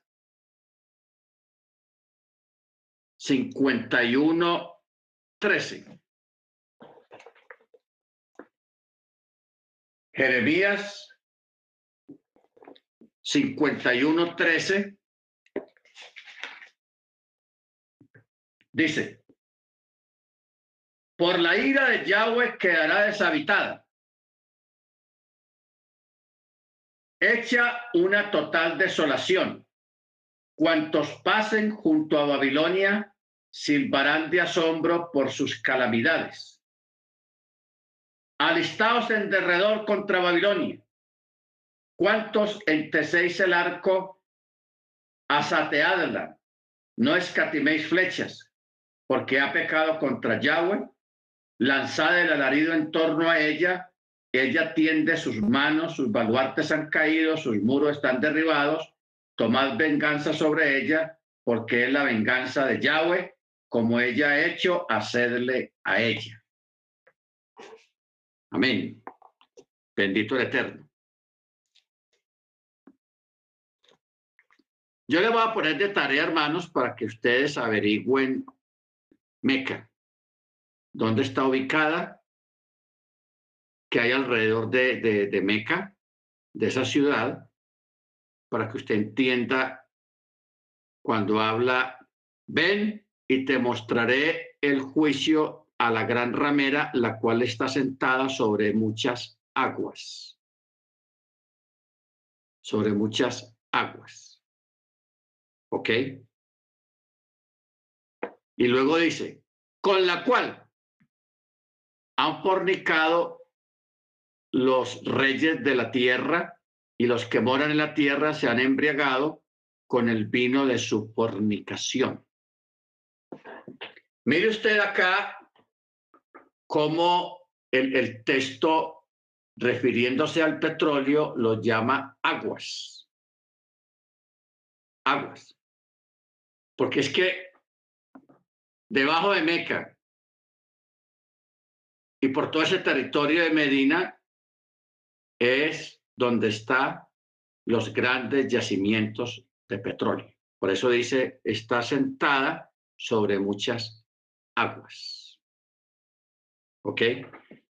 51, 13. Jeremías 51, 13. Dice, por la ira de Yahweh quedará deshabitada. Hecha una total desolación. Cuantos pasen junto a Babilonia silbarán de asombro por sus calamidades. Alistaos en derredor contra Babilonia. ¿Cuántos entecéis el arco? Asateadla. No escatiméis flechas, porque ha pecado contra Yahweh. Lanzad el alarido en torno a ella. Ella tiende sus manos, sus baluartes han caído, sus muros están derribados. Tomad venganza sobre ella, porque es la venganza de Yahweh como ella ha hecho, hacerle a ella. Amén. Bendito el Eterno. Yo le voy a poner de tarea, hermanos, para que ustedes averigüen Meca, dónde está ubicada, qué hay alrededor de, de, de Meca, de esa ciudad, para que usted entienda cuando habla, ven y te mostraré el juicio a la gran ramera, la cual está sentada sobre muchas aguas. Sobre muchas aguas. ¿Ok? Y luego dice, con la cual han fornicado los reyes de la tierra y los que moran en la tierra se han embriagado con el vino de su fornicación. Mire usted acá cómo el, el texto, refiriéndose al petróleo, lo llama aguas. Aguas. Porque es que debajo de Meca y por todo ese territorio de Medina es donde están los grandes yacimientos de petróleo. Por eso dice, está sentada sobre muchas aguas. ¿Ok?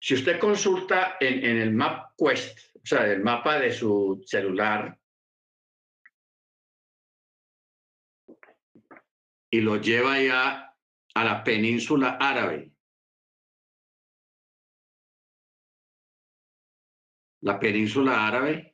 Si usted consulta en, en el MapQuest, o sea, el mapa de su celular, y lo lleva ya a la península árabe. La península árabe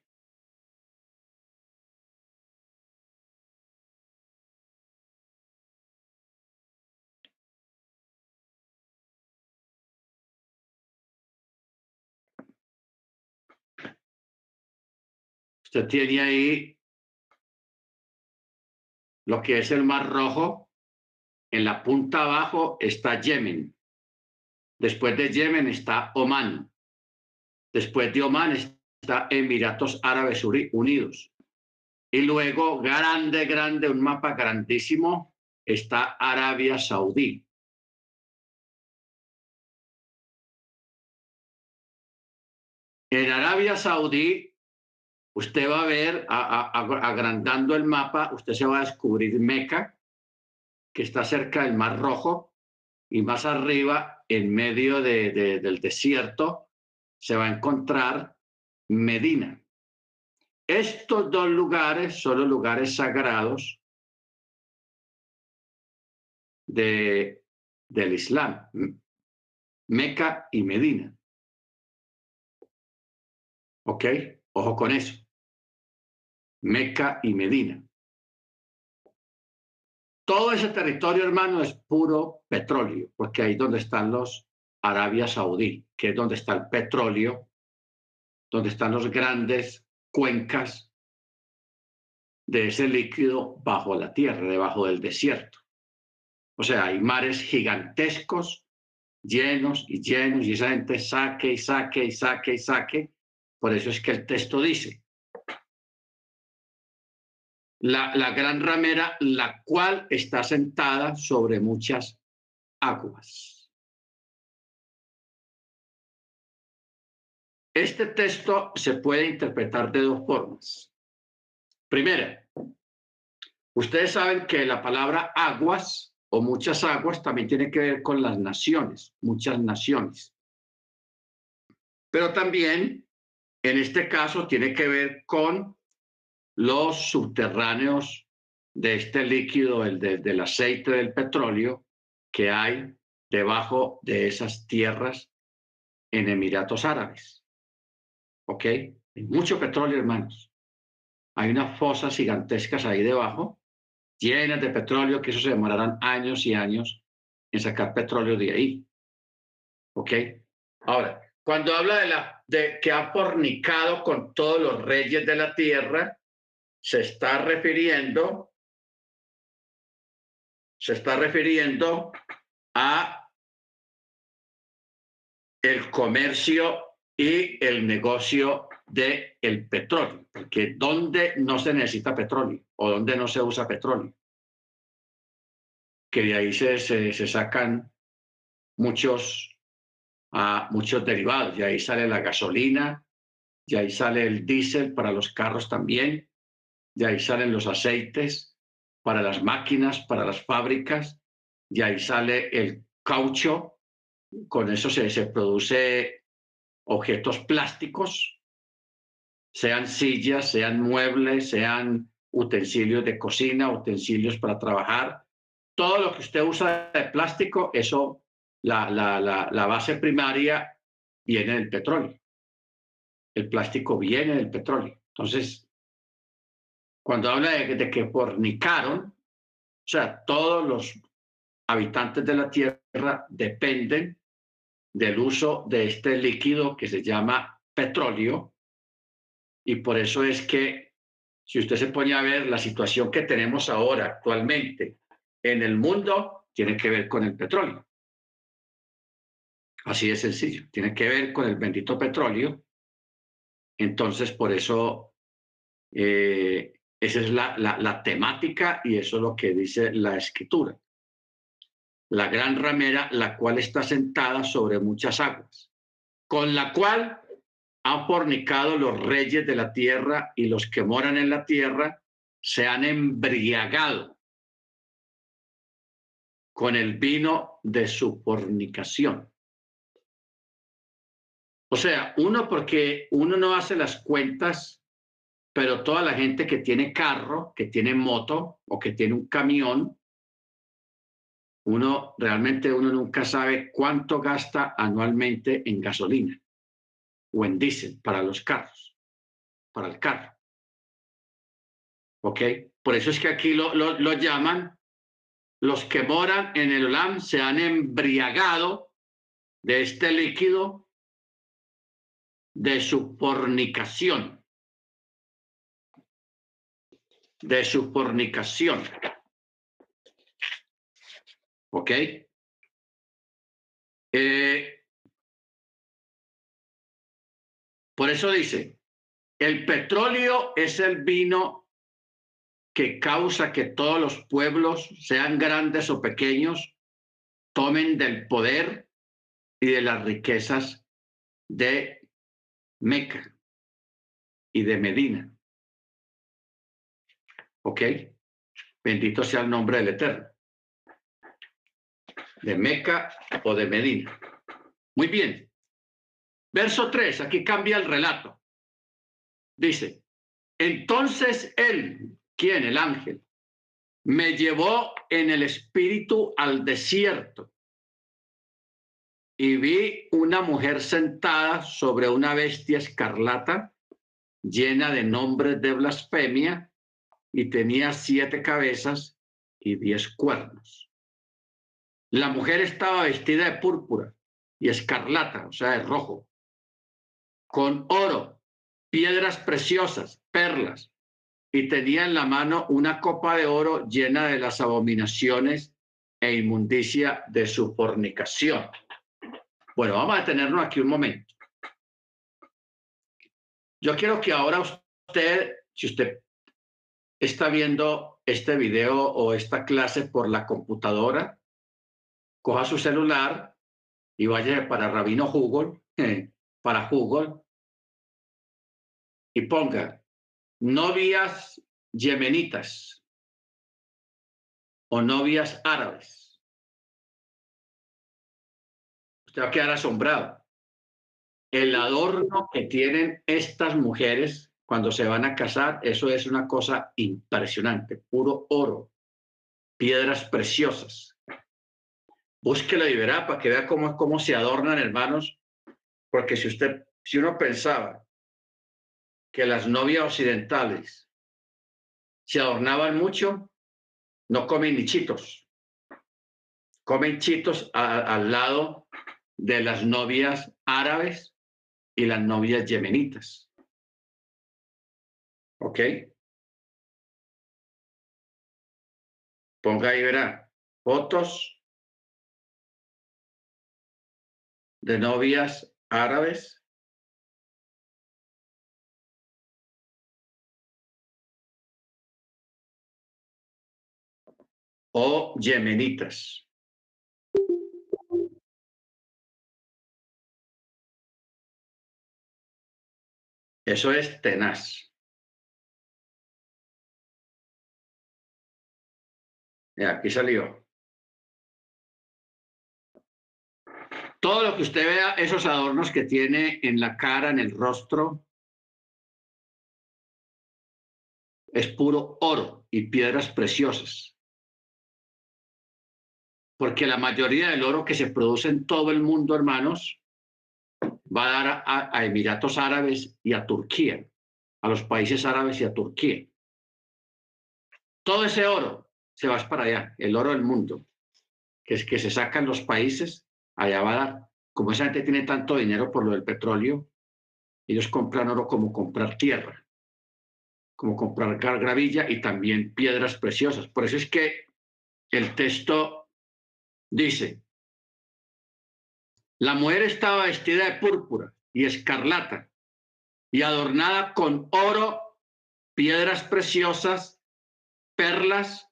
Usted tiene ahí lo que es el Mar Rojo. En la punta abajo está Yemen. Después de Yemen está Omán. Después de Omán está Emiratos Árabes Unidos. Y luego, grande, grande, un mapa grandísimo, está Arabia Saudí. En Arabia Saudí usted va a ver, agrandando el mapa, usted se va a descubrir Meca, que está cerca del Mar Rojo, y más arriba, en medio del desierto, se va a encontrar Medina. Estos dos lugares son los lugares sagrados de, del Islam, Meca y Medina. ¿Ok? Ojo con eso. Meca y Medina. Todo ese territorio, hermano, es puro petróleo, porque ahí es donde están los Arabia Saudí, que es donde está el petróleo, donde están los grandes cuencas de ese líquido bajo la tierra, debajo del desierto. O sea, hay mares gigantescos, llenos y llenos, y esa gente saque y saque y saque y saque. Por eso es que el texto dice, la, la gran ramera, la cual está sentada sobre muchas aguas. Este texto se puede interpretar de dos formas. Primera, ustedes saben que la palabra aguas o muchas aguas también tiene que ver con las naciones, muchas naciones. Pero también, en este caso, tiene que ver con los subterráneos de este líquido, el del aceite del petróleo que hay debajo de esas tierras en Emiratos Árabes. ¿Ok? Hay mucho petróleo, hermanos. Hay unas fosas gigantescas ahí debajo, llenas de petróleo, que eso se demorarán años y años en sacar petróleo de ahí. ¿Ok? Ahora, cuando habla de, la, de que ha fornicado con todos los reyes de la tierra, se está refiriendo, se está refiriendo a el comercio y el negocio del el petróleo, porque ¿dónde no se necesita petróleo o dónde no se usa petróleo? Que de ahí se, se, sacan muchos, uh, muchos derivados, y ahí sale la gasolina, y ahí sale el diésel para los carros también, de ahí salen los aceites para las máquinas, para las fábricas, y ahí sale el caucho, con eso se, se produce objetos plásticos, sean sillas, sean muebles, sean utensilios de cocina, utensilios para trabajar. Todo lo que usted usa de plástico, eso, la, la, la, la base primaria viene del petróleo. El plástico viene del petróleo. Entonces, cuando habla de, de, que fornicaron, o sea, todos los habitantes de la Tierra dependen del uso de este líquido que se llama petróleo y por eso es que si usted se pone a ver la situación que tenemos ahora actualmente en el mundo, tiene que ver con el petróleo. Así de sencillo, tiene que ver con el bendito petróleo. Entonces, por eso, eh, esa es la, la, la temática y eso es lo que dice la escritura. La gran ramera, la cual está sentada sobre muchas aguas, con la cual han fornicado los reyes de la tierra y los que moran en la tierra se han embriagado con el vino de su fornicación. O sea, uno porque uno no hace las cuentas, pero toda la gente que tiene carro, que tiene moto o que tiene un camión, uno realmente uno nunca sabe cuánto gasta anualmente en gasolina o en diésel para los carros, para el carro. ¿Ok? Por eso es que aquí lo, lo, lo llaman, los que moran en el Olam se han embriagado de este líquido de su fornicación. De su fornicación. ¿Ok? Eh, Por eso dice, el petróleo es el vino que causa que todos los pueblos, sean grandes o pequeños, tomen del poder y de las riquezas de Meca y de Medina. ¿Ok? Bendito sea el nombre del Eterno. De Meca o de Medina. Muy bien. Verso 3, aquí cambia el relato. Dice, entonces él, ¿quién? El ángel, me llevó en el espíritu al desierto y vi una mujer sentada sobre una bestia escarlata llena de nombres de blasfemia y tenía siete cabezas y diez cuernos. La mujer estaba vestida de púrpura y escarlata, o sea, de rojo, con oro, piedras preciosas, perlas, y tenía en la mano una copa de oro llena de las abominaciones e inmundicia de su fornicación. Bueno, vamos a detenernos aquí un momento. Yo quiero que ahora usted, si usted está viendo este video o esta clase por la computadora, coja su celular y vaya para Rabino Google, (laughs) para Google, y ponga novias yemenitas o novias árabes. Usted va a quedar asombrado. El adorno que tienen estas mujeres cuando se van a casar, eso es una cosa impresionante, puro oro, piedras preciosas. Búsquelo y verá para que vea cómo, cómo se adornan, hermanos, porque si usted, si uno pensaba que las novias occidentales se adornaban mucho, no comen ni chitos, comen chitos al lado de las novias árabes y las novias yemenitas. ¿Ok? Ponga ahí, verá, fotos de novias árabes. o yemenitas. Eso es tenaz. aquí salió. Todo lo que usted vea, esos adornos que tiene en la cara, en el rostro, es puro oro y piedras preciosas. Porque la mayoría del oro que se produce en todo el mundo, hermanos, va a dar a, Emiratos Árabes y a Turquía, a los países árabes y a Turquía. Todo ese oro se va para allá, el oro del mundo, que es que se sacan los países, allá va a dar. Como esa gente tiene tanto dinero por lo del petróleo, ellos compran oro como comprar tierra, como comprar gravilla y también piedras preciosas. Por eso es que el texto dice, la mujer estaba vestida de púrpura y escarlata y adornada con oro, piedras preciosas, perlas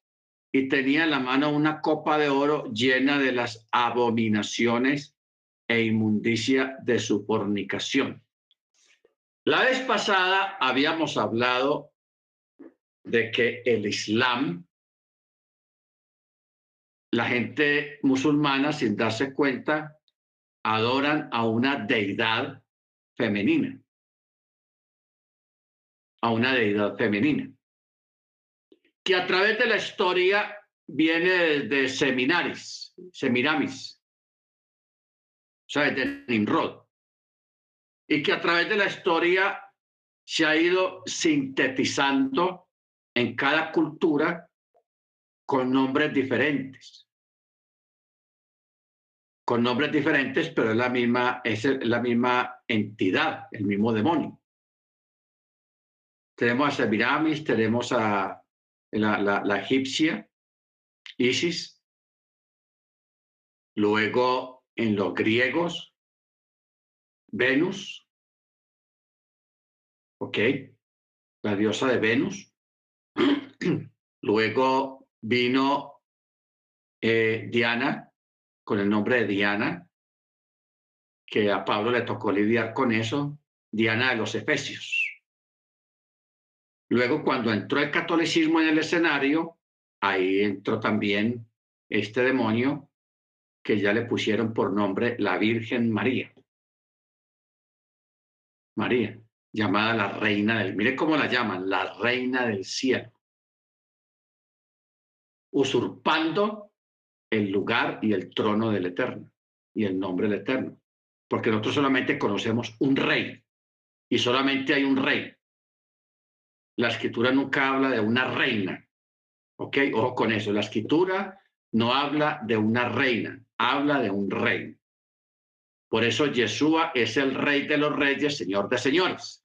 y tenía en la mano una copa de oro llena de las abominaciones e inmundicia de su fornicación. La vez pasada habíamos hablado de que el Islam, la gente musulmana, sin darse cuenta, adoran a una deidad femenina, a una deidad femenina que a través de la historia viene de Seminaris, Semiramis, o sea, de Nimrod, y que a través de la historia se ha ido sintetizando en cada cultura con nombres diferentes. Con nombres diferentes, pero la misma, es la misma entidad, el mismo demonio. Tenemos a Semiramis, tenemos a la, la, egipcia, Isis, luego en los griegos, Venus, ¿ok? La diosa de Venus. (clears throat) luego vino eh, Diana, con el nombre de Diana, que a Pablo le tocó lidiar con eso, Diana de los Efesios. Luego, cuando entró el catolicismo en el escenario, ahí entró también este demonio que ya le pusieron por nombre la Virgen María. María, llamada la reina del, mire cómo la llaman, la reina del cielo, usurpando el lugar y el trono del Eterno y el nombre del Eterno, porque nosotros solamente conocemos un rey y solamente hay un rey, la escritura nunca habla de una reina. ¿Ok? Ojo con eso. La escritura no habla de una reina, habla de un rey. Por eso Yeshua es el rey de los reyes, señor de señores.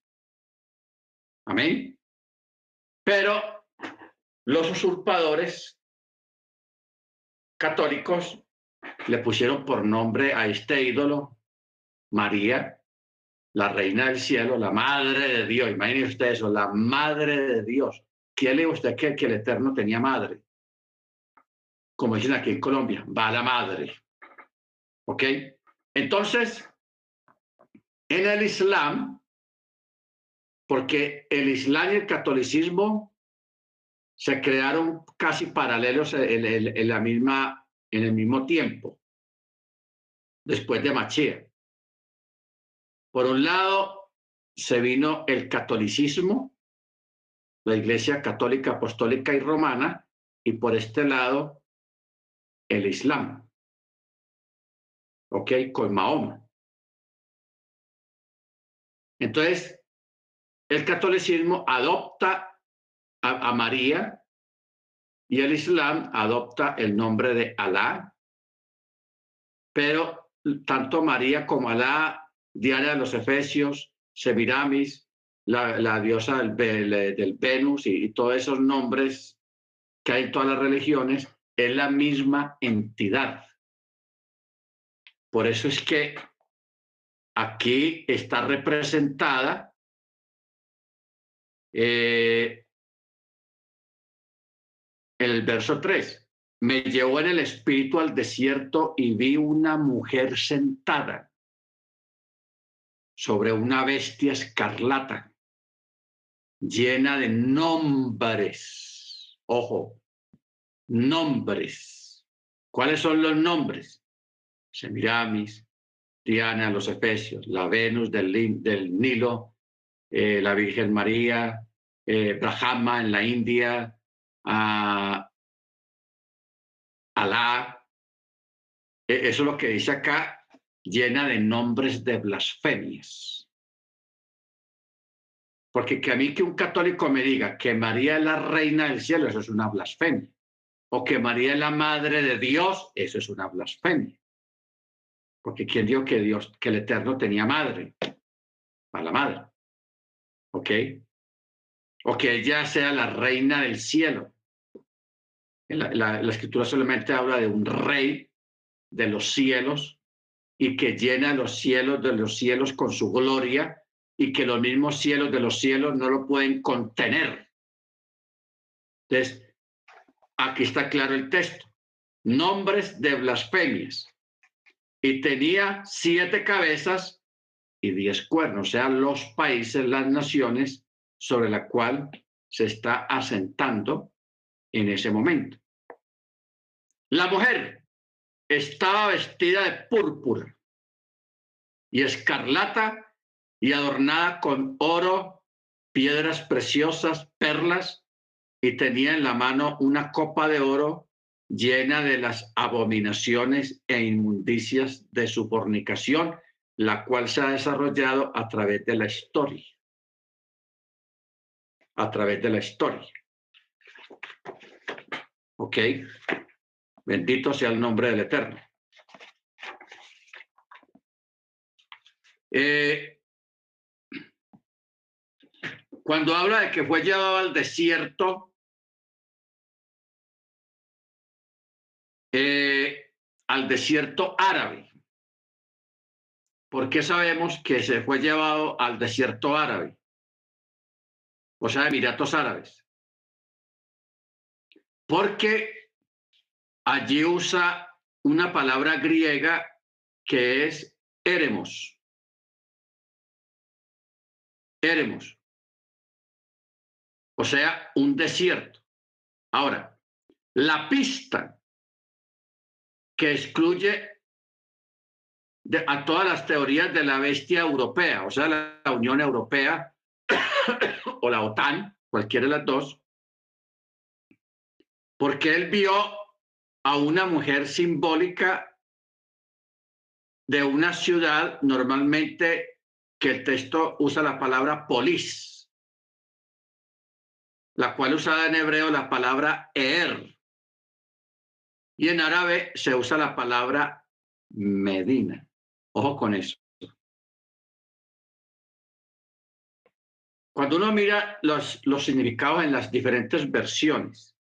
Amén. Pero los usurpadores católicos le pusieron por nombre a este ídolo María, la reina del cielo, la madre de Dios. Imagínense ustedes eso, la madre de Dios. ¿Quién le usted que, que el Eterno tenía madre? Como dicen aquí en Colombia, va la madre. ¿Ok? Entonces, en el Islam, porque el Islam y el catolicismo se crearon casi paralelos en, la misma, en el mismo tiempo, después de Machía. Por un lado, se vino el catolicismo, la Iglesia Católica Apostólica y Romana, y por este lado, el Islam. ¿Ok? Con Mahoma. Entonces, el catolicismo adopta a, María y el Islam adopta el nombre de Alá, pero tanto María como Alá, Diana de los Efesios, Semiramis, la, diosa del, Venus y, todos esos nombres que hay en todas las religiones, es la misma entidad. Por eso es que aquí está representada eh, el verso 3. Me llevó en el espíritu al desierto y vi una mujer sentada sobre una bestia escarlata, llena de nombres. Ojo, nombres. ¿Cuáles son los nombres? Semiramis, Diana, los Efesios, la Venus del, del Nilo, eh, la Virgen María, eh, Brahma en la India, Alá. E, eso es lo que dice acá, llena de nombres de blasfemias. Porque que a mí que un católico me diga que María es la reina del cielo, eso es una blasfemia. O que María es la madre de Dios, eso es una blasfemia. Porque ¿quién dijo que Dios, que el Eterno tenía madre? A la madre. ¿Ok? O que ella sea la reina del cielo. La, la, escritura solamente habla de un rey de los cielos y que llena los cielos de los cielos con su gloria y que los mismos cielos de los cielos no lo pueden contener. Entonces, aquí está claro el texto. Nombres de blasfemias y tenía siete cabezas y diez cuernos, o sea, los países, las naciones sobre la cual se está asentando en ese momento. La mujer estaba vestida de púrpura y escarlata y adornada con oro, piedras preciosas, perlas, y tenía en la mano una copa de oro llena de las abominaciones e inmundicias de su fornicación, la cual se ha desarrollado a través de la historia. A través de la historia. ¿Ok? Bendito sea el nombre del Eterno. Eh, cuando habla de que fue llevado al desierto, Eh, al desierto árabe. ¿Por qué sabemos que se fue llevado al desierto árabe? O sea, Emiratos Árabes. Porque allí usa una palabra griega que es eremos. Eremos. O sea, un desierto. Ahora, la pista que excluye a todas las teorías de la bestia europea, o sea, la, Unión Europea (coughs) o la OTAN, cualquiera de las dos, porque él vio a una mujer simbólica de una ciudad, normalmente que el texto usa la palabra polis, la cual usada en hebreo la palabra er, y en árabe se usa la palabra Medina. Ojo con eso. cuando uno mira los, los significados en las diferentes versiones,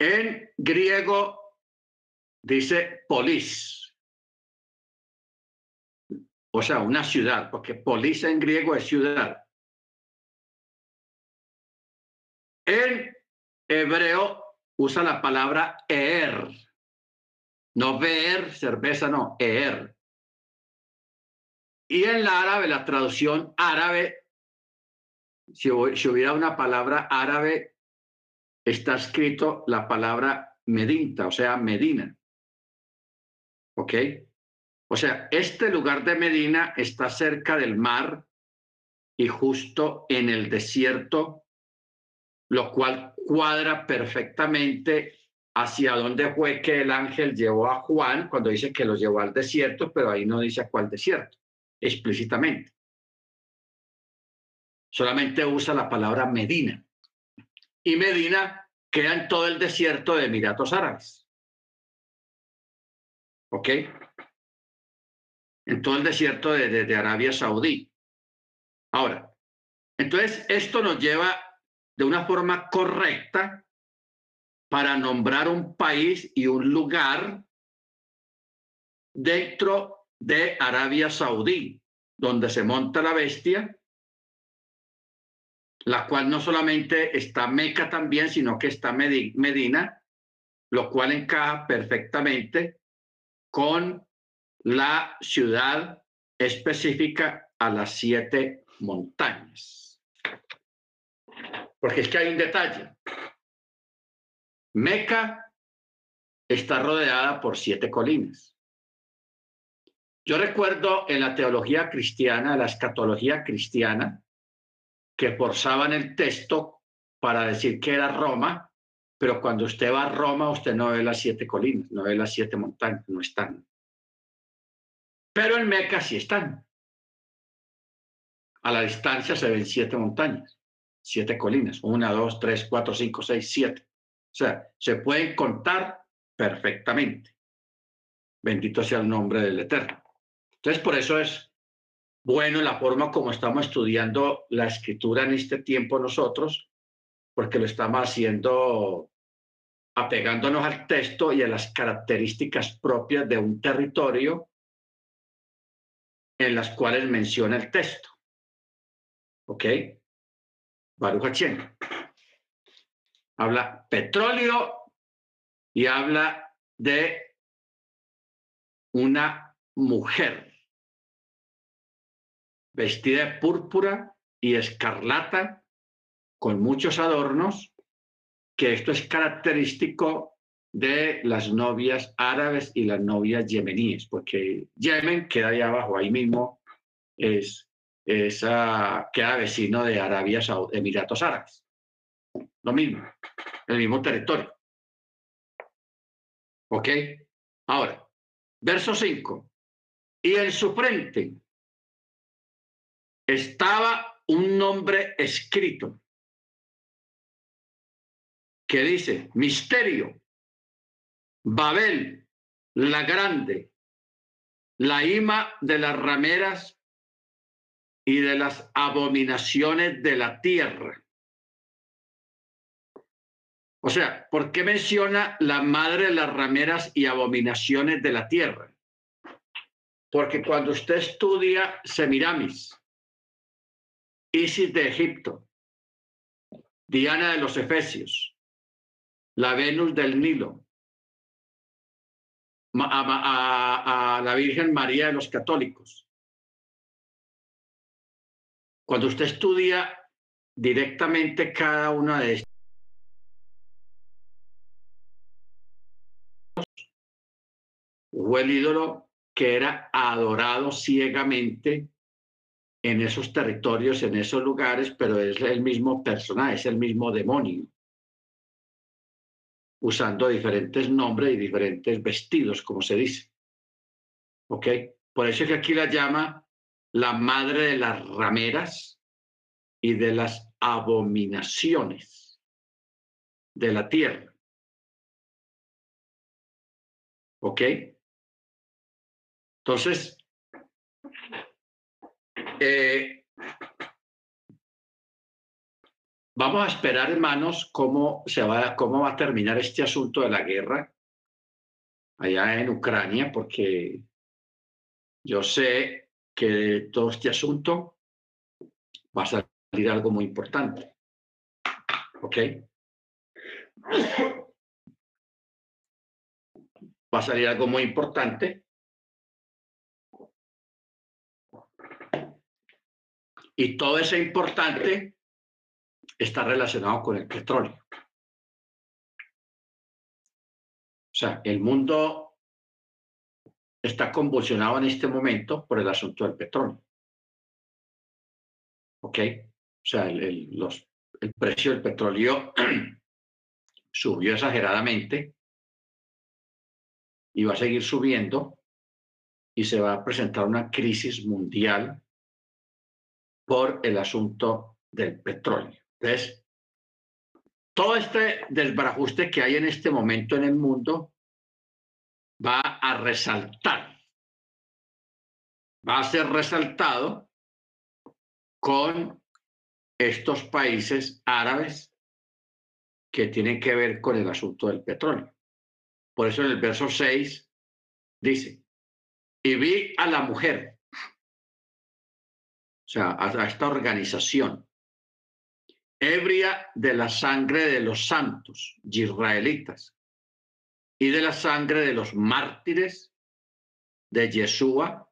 en griego dice polis, o sea, una ciudad, porque polis en griego es ciudad. En hebreo usa la palabra er, no ver, cerveza, no, er. Y en la árabe, la traducción árabe, si, hubiera una palabra árabe, está escrito la palabra Medinta, o sea, Medina. ¿Ok? O sea, este lugar de Medina está cerca del mar y justo en el desierto, lo cual cuadra perfectamente hacia dónde fue que el ángel llevó a Juan cuando dice que lo llevó al desierto, pero ahí no dice a cuál desierto explícitamente. Solamente usa la palabra Medina. Y Medina queda en todo el desierto de Emiratos Árabes. ¿Ok? En todo el desierto de, de Arabia Saudí. Ahora, entonces esto nos lleva de una forma correcta para nombrar un país y un lugar dentro de Arabia Saudí, donde se monta la bestia, la cual no solamente está Meca también, sino que está Medina, lo cual encaja perfectamente con la ciudad específica a las siete montañas. Porque es que hay un detalle. Meca está rodeada por siete colinas. Yo recuerdo en la teología cristiana, la escatología cristiana, que forzaban el texto para decir que era Roma, pero cuando usted va a Roma, usted no ve las siete colinas, no ve las siete montañas, no están. Pero en Meca sí están. A la distancia se ven siete montañas, siete colinas, una, dos, tres, cuatro, cinco, seis, siete. O sea, se pueden contar perfectamente. Bendito sea el nombre del Eterno. Entonces, por eso es bueno la forma como estamos estudiando la escritura en este tiempo nosotros, porque lo estamos haciendo apegándonos al texto y a las características propias de un territorio en las cuales menciona el texto. ¿Ok? Baruch Habla petróleo y habla de una mujer vestida de púrpura y escarlata, con muchos adornos, que esto es característico de las novias árabes y las novias yemeníes, porque Yemen queda ahí abajo, ahí mismo es, queda vecino de Arabia Saudí, Emiratos Árabes. Lo mismo, el mismo territorio. ¿Ok? Ahora, verso 5. Y en su frente estaba un nombre escrito que dice, misterio, Babel, la grande, la ima de las rameras y de las abominaciones de la tierra. O sea, ¿por qué menciona la madre de las rameras y abominaciones de la tierra? Porque cuando usted estudia Semiramis, Isis de Egipto, Diana de los Efesios, la Venus del Nilo, a, la Virgen María de los católicos. Cuando usted estudia directamente cada una de estas, fue el ídolo que era adorado ciegamente en esos territorios, en esos lugares, pero es el mismo personaje, es el mismo demonio, usando diferentes nombres y diferentes vestidos, como se dice. ¿Ok? Por eso es que aquí la llama la madre de las rameras y de las abominaciones de la tierra. ¿Ok? Entonces, eh, vamos a esperar, hermanos, cómo, se va, cómo va a terminar este asunto de la guerra allá en Ucrania, porque yo sé que todo este asunto va a salir algo muy importante. ¿Ok? Va a salir algo muy importante. Y todo ese importante está relacionado con el petróleo. O sea, el mundo está convulsionado en este momento por el asunto del petróleo. ¿Ok? O sea, el, los, el precio del petróleo (clears throat) subió exageradamente y va a seguir subiendo y se va a presentar una crisis mundial por el asunto del petróleo. Entonces, todo este desbarajuste que hay en este momento en el mundo va a resaltar, va a ser resaltado con estos países árabes que tienen que ver con el asunto del petróleo. Por eso en el verso 6 dice, y vi a la mujer, sea, a, esta organización, ebria de la sangre de los santos israelitas y de la sangre de los mártires de Yeshua,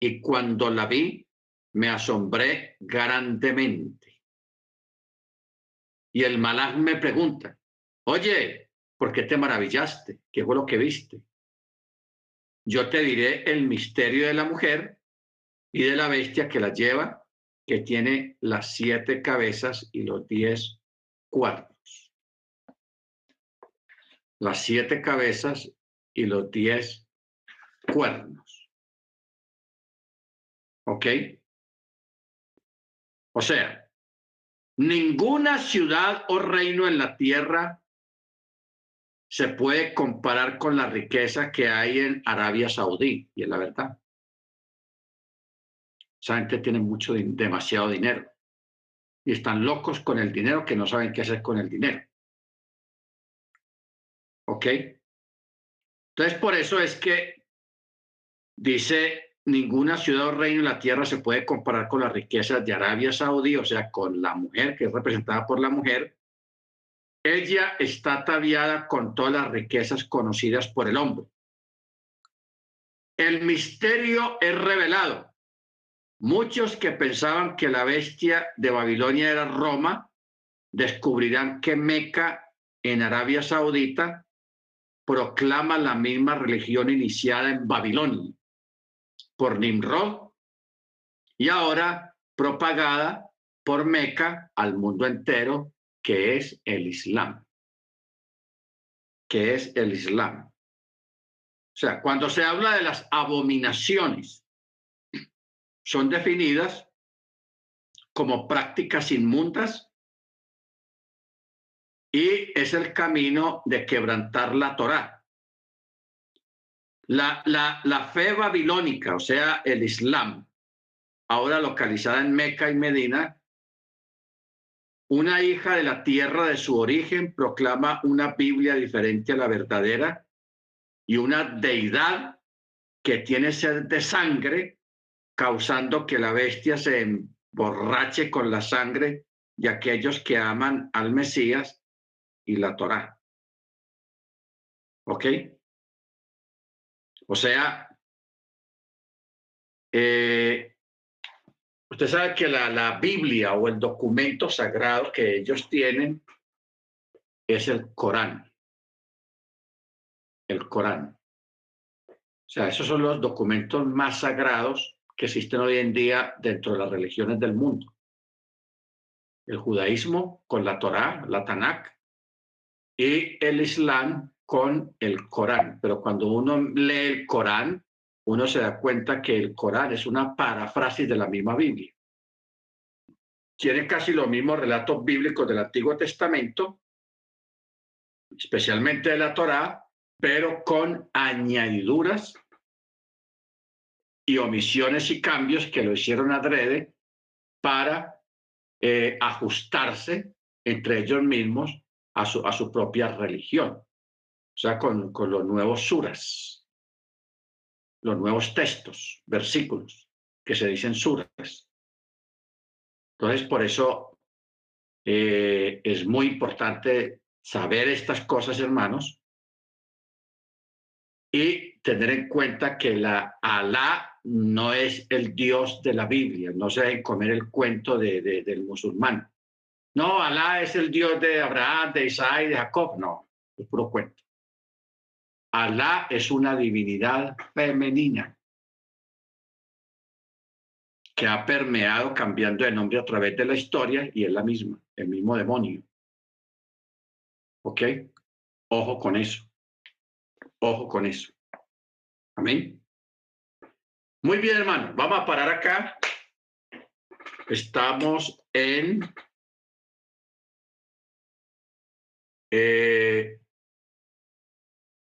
y cuando la vi, me asombré grandemente. Y el malaj me pregunta, oye, ¿por qué te maravillaste? ¿Qué fue lo que viste? Yo te diré el misterio de la mujer y de la bestia que la lleva, que tiene las siete cabezas y los diez cuernos. Las siete cabezas y los diez cuernos. ¿Ok? O sea, ninguna ciudad o reino en la tierra se puede comparar con la riqueza que hay en Arabia Saudí, y es la verdad. Esa gente tiene mucho, demasiado dinero. Y están locos con el dinero que no saben qué hacer con el dinero. ¿Ok? Entonces, por eso es que dice ninguna ciudad o reino en la tierra se puede comparar con las riquezas de Arabia Saudí, o sea, con la mujer que es representada por la mujer. Ella está ataviada con todas las riquezas conocidas por el hombre. El misterio es revelado. Muchos que pensaban que la bestia de Babilonia era Roma, descubrirán que Meca en Arabia Saudita proclama la misma religión iniciada en Babilonia por Nimrod y ahora propagada por Meca al mundo entero, que es el Islam. Que es el Islam. O sea, cuando se habla de las abominaciones, son definidas como prácticas inmundas y es el camino de quebrantar la Torá. La, la, fe babilónica, o sea, el Islam, ahora localizada en Meca y Medina, una hija de la tierra de su origen proclama una Biblia diferente a la verdadera y una deidad que tiene sed de sangre, causando que la bestia se emborrache con la sangre de aquellos que aman al Mesías y la Torá. ¿Ok? O sea, eh, usted sabe que la, la Biblia o el documento sagrado que ellos tienen es el Corán. El Corán. O sea, esos son los documentos más sagrados que existen hoy en día dentro de las religiones del mundo. El judaísmo con la Torá, la Tanakh, y el Islam con el Corán, pero cuando uno lee el Corán, uno se da cuenta que el Corán es una paráfrasis de la misma Biblia. Tiene casi los mismos relatos bíblicos del Antiguo Testamento, especialmente de la Torá, pero con añadiduras y omisiones y cambios que lo hicieron adrede para eh, ajustarse entre ellos mismos a su, a su propia religión, o sea, con, con los nuevos suras, los nuevos textos, versículos, que se dicen suras. Entonces, por eso eh, es muy importante saber estas cosas, hermanos, y tener en cuenta que la Alá no es el Dios de la Biblia, no se deben comer el cuento de, del musulmán. No, Alá es el Dios de Abraham, de Isaac de Jacob. No, es puro cuento. Alá es una divinidad femenina que ha permeado cambiando de nombre a través de la historia y es la misma, el mismo demonio. ¿Ok? Ojo con eso. Ojo con eso. Amén. Muy bien, hermano. Vamos a parar acá. Estamos en eh,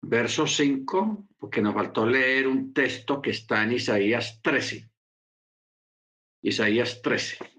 verso 5, porque nos faltó leer un texto que está en Isaías 13. Isaías 13.